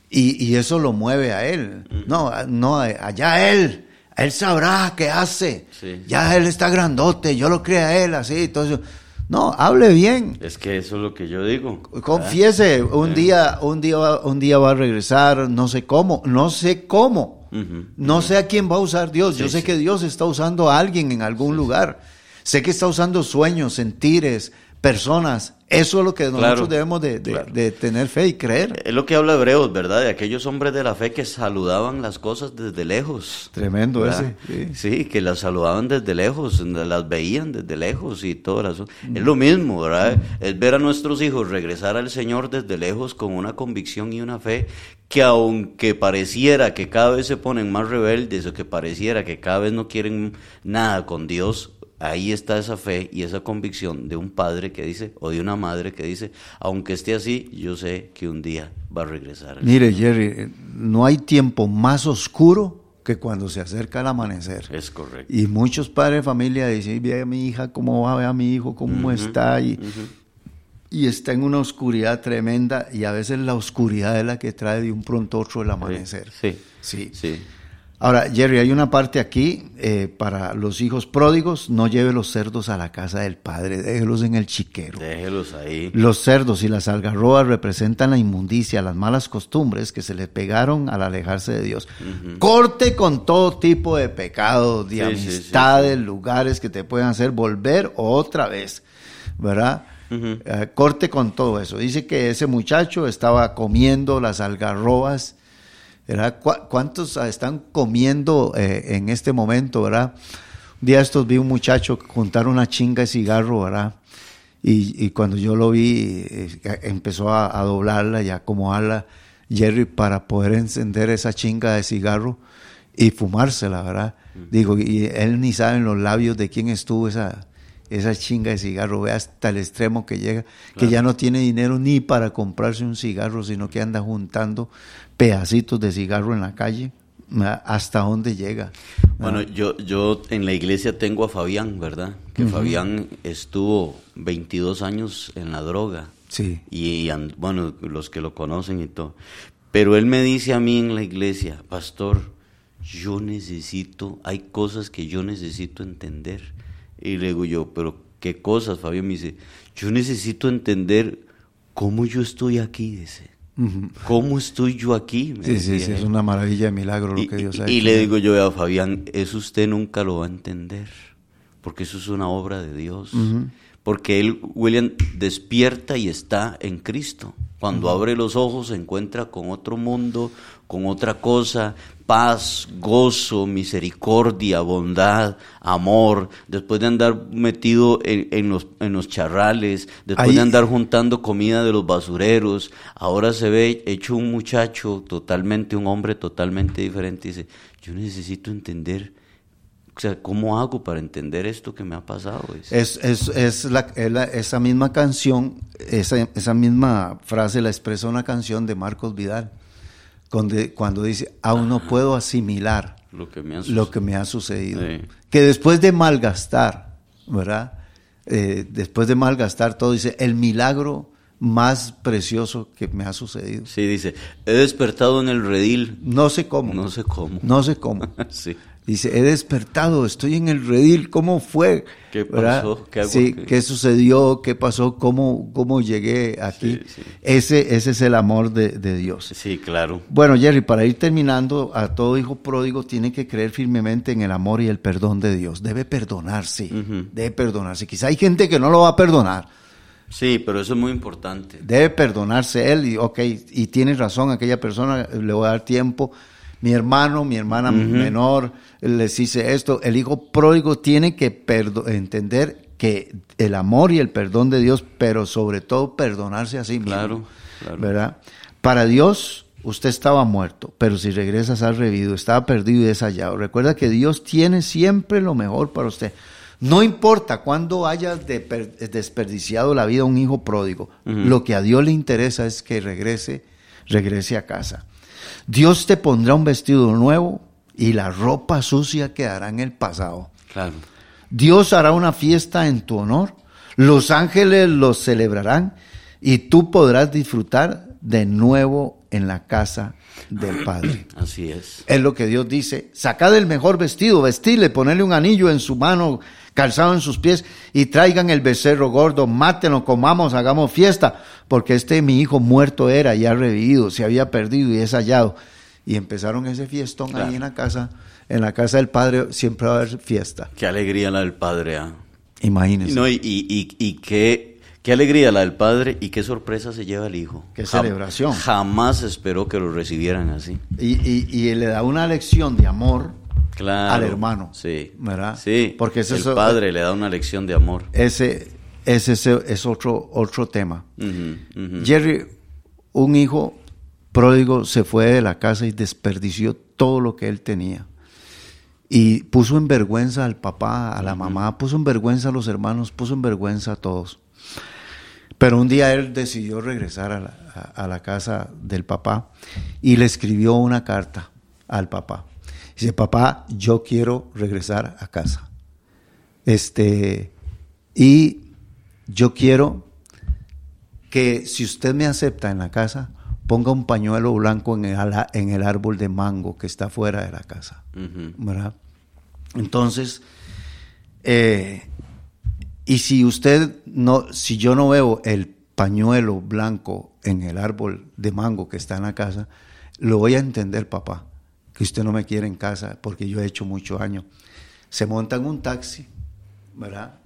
S4: Y, y eso lo mueve a él. No, no, allá él. Él sabrá qué hace.
S3: Sí.
S4: Ya él está grandote, yo lo creo a él así. Entonces, no, hable bien.
S3: Es que eso es lo que yo digo.
S4: Confiese, un día, un día, va- un día va a regresar, no sé cómo, no sé cómo, no sé a quién va a usar Dios. Yo sé
S3: sí.
S4: que Dios está usando a alguien en algún lugar. Sé que está usando sueños, sentires, personas. Eso es lo que nosotros
S3: Claro,
S4: debemos de, de-
S3: claro.
S4: de tener fe y creer.
S3: Es lo que habla Hebreos, ¿verdad? De aquellos hombres de la fe que saludaban las cosas desde lejos.
S4: Tremendo
S3: ¿verdad?
S4: ese. sí.
S3: Sí, que las saludaban desde lejos, las veían desde lejos y todo eso. Es lo mismo, ¿verdad? Es ver a nuestros hijos regresar al Señor desde lejos con una convicción y una fe que aunque pareciera que cada vez se ponen más rebeldes o que pareciera que cada vez no quieren nada con Dios, ahí está esa fe y esa convicción de un padre que dice, o de una madre que dice, aunque esté así, yo sé que un día va a regresar.
S4: Mire, Jerry, eh, no hay tiempo más oscuro que cuando se acerca el amanecer.
S3: Es correcto.
S4: Y muchos padres de familia dicen, ve a mi hija, cómo va, ve a mi hijo, cómo está. Y, y está en una oscuridad tremenda y a veces la oscuridad es la que trae de un pronto a otro el amanecer.
S3: Sí,
S4: Sí.
S3: sí.
S4: Ahora, Jerry, hay una parte aquí eh, para los hijos pródigos, no lleve los cerdos a la casa del padre, déjelos en el chiquero.
S3: Déjelos ahí.
S4: Los cerdos y las algarrobas representan la inmundicia, las malas costumbres que se le pegaron al alejarse de Dios. Corte con todo tipo de pecados, de
S3: Sí, sí, sí,
S4: amistades, lugares que te puedan hacer volver otra vez, ¿verdad? Eh, corte con todo eso. Dice que ese muchacho estaba comiendo las algarrobas. ¿Verdad? ¿Cu- ¿Cuántos están comiendo eh, en este momento, verdad? Un día estos vi un muchacho juntar una chinga de cigarro, ¿verdad? Y, y cuando yo lo vi, eh, empezó a, a doblarla y a acomodarla, Jerry, para poder encender esa chinga de cigarro y fumársela, ¿verdad? Digo, y él ni sabe en los labios de quién estuvo esa, esa chinga de cigarro, ve hasta el extremo que llega, que ya no tiene dinero ni para comprarse un cigarro, sino que anda juntando pedacitos de cigarro en la calle, hasta dónde llega.
S3: Bueno, yo, yo en la iglesia tengo a Fabián, ¿verdad? Que Fabián estuvo 22 años en la droga.
S4: Sí.
S3: Y, and- bueno, los que lo conocen y todo. Pero él me dice a mí en la iglesia, pastor, yo necesito, hay cosas que yo necesito entender. Y le digo yo, pero ¿qué cosas, Fabián? Me dice, yo necesito entender cómo yo estoy aquí, dice. ¿Cómo estoy yo aquí? Me
S4: Sí, sí,
S3: decía
S4: sí, es una maravilla de milagro lo
S3: Y,
S4: que Dios ha
S3: y le digo yo a Fabián, eso usted nunca lo va a entender, porque eso es una obra de Dios. Porque él, William, despierta y está en Cristo. Cuando abre los ojos se encuentra con otro mundo, con otra cosa, paz, gozo, misericordia, bondad, amor, después de andar metido en, en los, en los charrales, después
S4: Ahí-
S3: de andar juntando comida de los basureros, ahora se ve hecho un muchacho totalmente, un hombre totalmente diferente. Dice, yo necesito entender, o sea, ¿cómo hago para entender esto que me ha pasado?
S4: Es, es, es la- es la- esa misma canción, esa, esa misma frase la expresa una canción de Marcos Vidal, cuando dice, aún no puedo asimilar
S3: lo que me ha
S4: lo que me ha sucedido.
S3: Sí.
S4: Que después de malgastar, ¿verdad? Eh, después de malgastar todo, dice, el milagro más precioso que me ha sucedido.
S3: Sí, dice, he despertado en el redil,
S4: No sé cómo.
S3: no sé cómo.
S4: No sé cómo.
S3: sí.
S4: Dice, he despertado, estoy en el redil, ¿cómo fue?
S3: ¿Qué pasó? ¿Qué hago
S4: sí? ¿qué sucedió? ¿Qué pasó? ¿Cómo, cómo llegué aquí?
S3: Sí, sí.
S4: Ese, ese es el amor de, de Dios.
S3: Sí, claro.
S4: Bueno, Jerry, para ir terminando, a todo hijo pródigo tiene que creer firmemente en el amor y el perdón de Dios. Debe perdonarse, debe perdonarse. Quizá hay gente que no lo va a perdonar.
S3: Sí, pero eso es muy importante.
S4: Debe perdonarse él y, ok, y tiene razón aquella persona, le voy a dar tiempo. Mi hermano, mi hermana menor, les dice esto. El hijo pródigo tiene que entender que el amor y el perdón de Dios, pero sobre todo perdonarse a sí mismo.
S3: Claro, claro.
S4: ¿Verdad? Para Dios, usted estaba muerto, pero si regresas has revivido, estaba perdido y deshallado. Recuerda que Dios tiene siempre lo mejor para usted. No importa cuándo hayas de- desperdiciado la vida de un hijo pródigo, lo que a Dios le interesa es que regrese, regrese a casa. Dios te pondrá un vestido nuevo y la ropa sucia quedará en el pasado.
S3: Claro.
S4: Dios hará una fiesta en tu honor, los ángeles los celebrarán y tú podrás disfrutar de nuevo en la casa del Padre.
S3: Así es.
S4: Es lo que Dios dice, sacad el mejor vestido, vestirle, ponerle un anillo en su mano, calzado en sus pies y traigan el becerro gordo, mátenlo, comamos, hagamos fiesta, porque este mi hijo muerto era y ha revivido, se había perdido y es hallado. Y empezaron ese fiestón
S3: Claro.
S4: ahí en la casa, en la casa del Padre siempre va a haber fiesta.
S3: Qué alegría la del Padre. ¿ah?
S4: Imagínense.
S3: No, y, y, y, y qué, Qué alegría la del padre y qué sorpresa se lleva el hijo.
S4: Qué celebración.
S3: Jamás esperó que lo recibieran así.
S4: Y, le da una lección de amor
S3: claro,
S4: al hermano.
S3: Sí.
S4: ¿Verdad?
S3: Sí. Porque ese el padre le da una lección de amor.
S4: Ese, ese, es otro, otro tema. Jerry, un hijo pródigo se fue de la casa y desperdició todo lo que él tenía. Y puso en vergüenza al papá, a la mamá, puso en vergüenza a los hermanos, puso en vergüenza a todos. Pero un día él decidió regresar a la, casa del papá y le escribió una carta al papá. Dice, papá, yo quiero regresar a casa. Este, y yo quiero que si usted me acepta en la casa, ponga un pañuelo blanco en el, en el árbol de mango que está fuera de la casa. ¿verdad? Entonces, eh, y si usted no, si yo no veo el pañuelo blanco en el árbol de mango que está en la casa, lo voy a entender, papá, que usted no me quiere en casa porque yo he hecho mucho años. Se monta en un taxi, ¿verdad?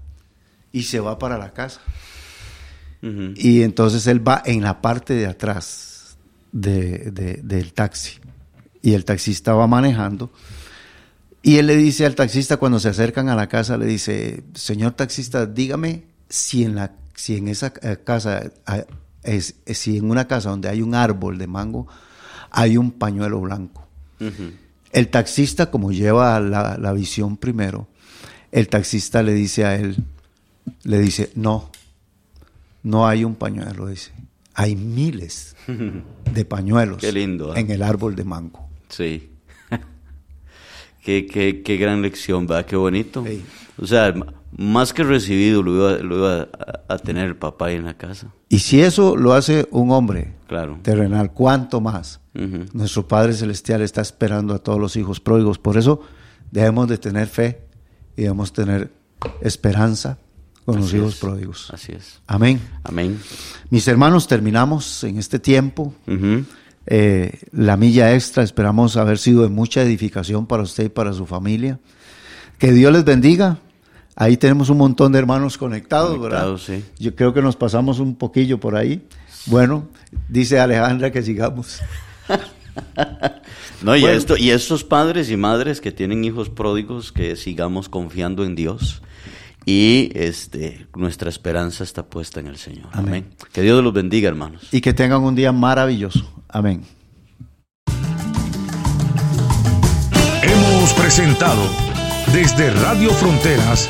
S4: Y se va para la casa. Y entonces él va en la parte de atrás del taxi. Y el taxista va manejando. Y él le dice al taxista cuando se acercan a la casa, le dice, señor taxista, dígame si en, la, si en esa eh, casa, es, si en una casa donde hay un árbol de mango, hay un pañuelo blanco. El taxista, como lleva la, la visión primero, el taxista le dice a él, le dice, no, no hay un pañuelo, dice. Hay miles de pañuelos
S3: lindo,
S4: ¿eh? en el árbol de mango.
S3: Sí. qué, qué, qué, gran lección, ¿verdad? Qué bonito. O sea, más que recibido lo iba, a, tener el papá en la casa.
S4: Y si eso lo hace un hombre
S3: claro.
S4: terrenal, ¿cuánto más? Nuestro Padre Celestial está esperando a todos los hijos pródigos. Por eso debemos de tener fe y debemos tener esperanza con los hijos pródigos.
S3: Así es.
S4: Amén.
S3: Amén.
S4: Mis hermanos, terminamos en este tiempo. Eh, la milla extra, esperamos haber sido de mucha edificación para usted y para su familia. Que Dios les bendiga. Ahí tenemos un montón de hermanos conectados, ¿verdad?
S3: Sí.
S4: Yo creo que nos pasamos un poquillo por ahí. Bueno, dice Alejandra que sigamos.
S3: no, y, esto, y estos padres y madres que tienen hijos pródigos, que sigamos confiando en Dios y este, nuestra esperanza está puesta en el Señor. Amén. Que Dios los bendiga, hermanos.
S4: Y que tengan un día maravilloso. Amén.
S1: Hemos presentado desde Radio Fronteras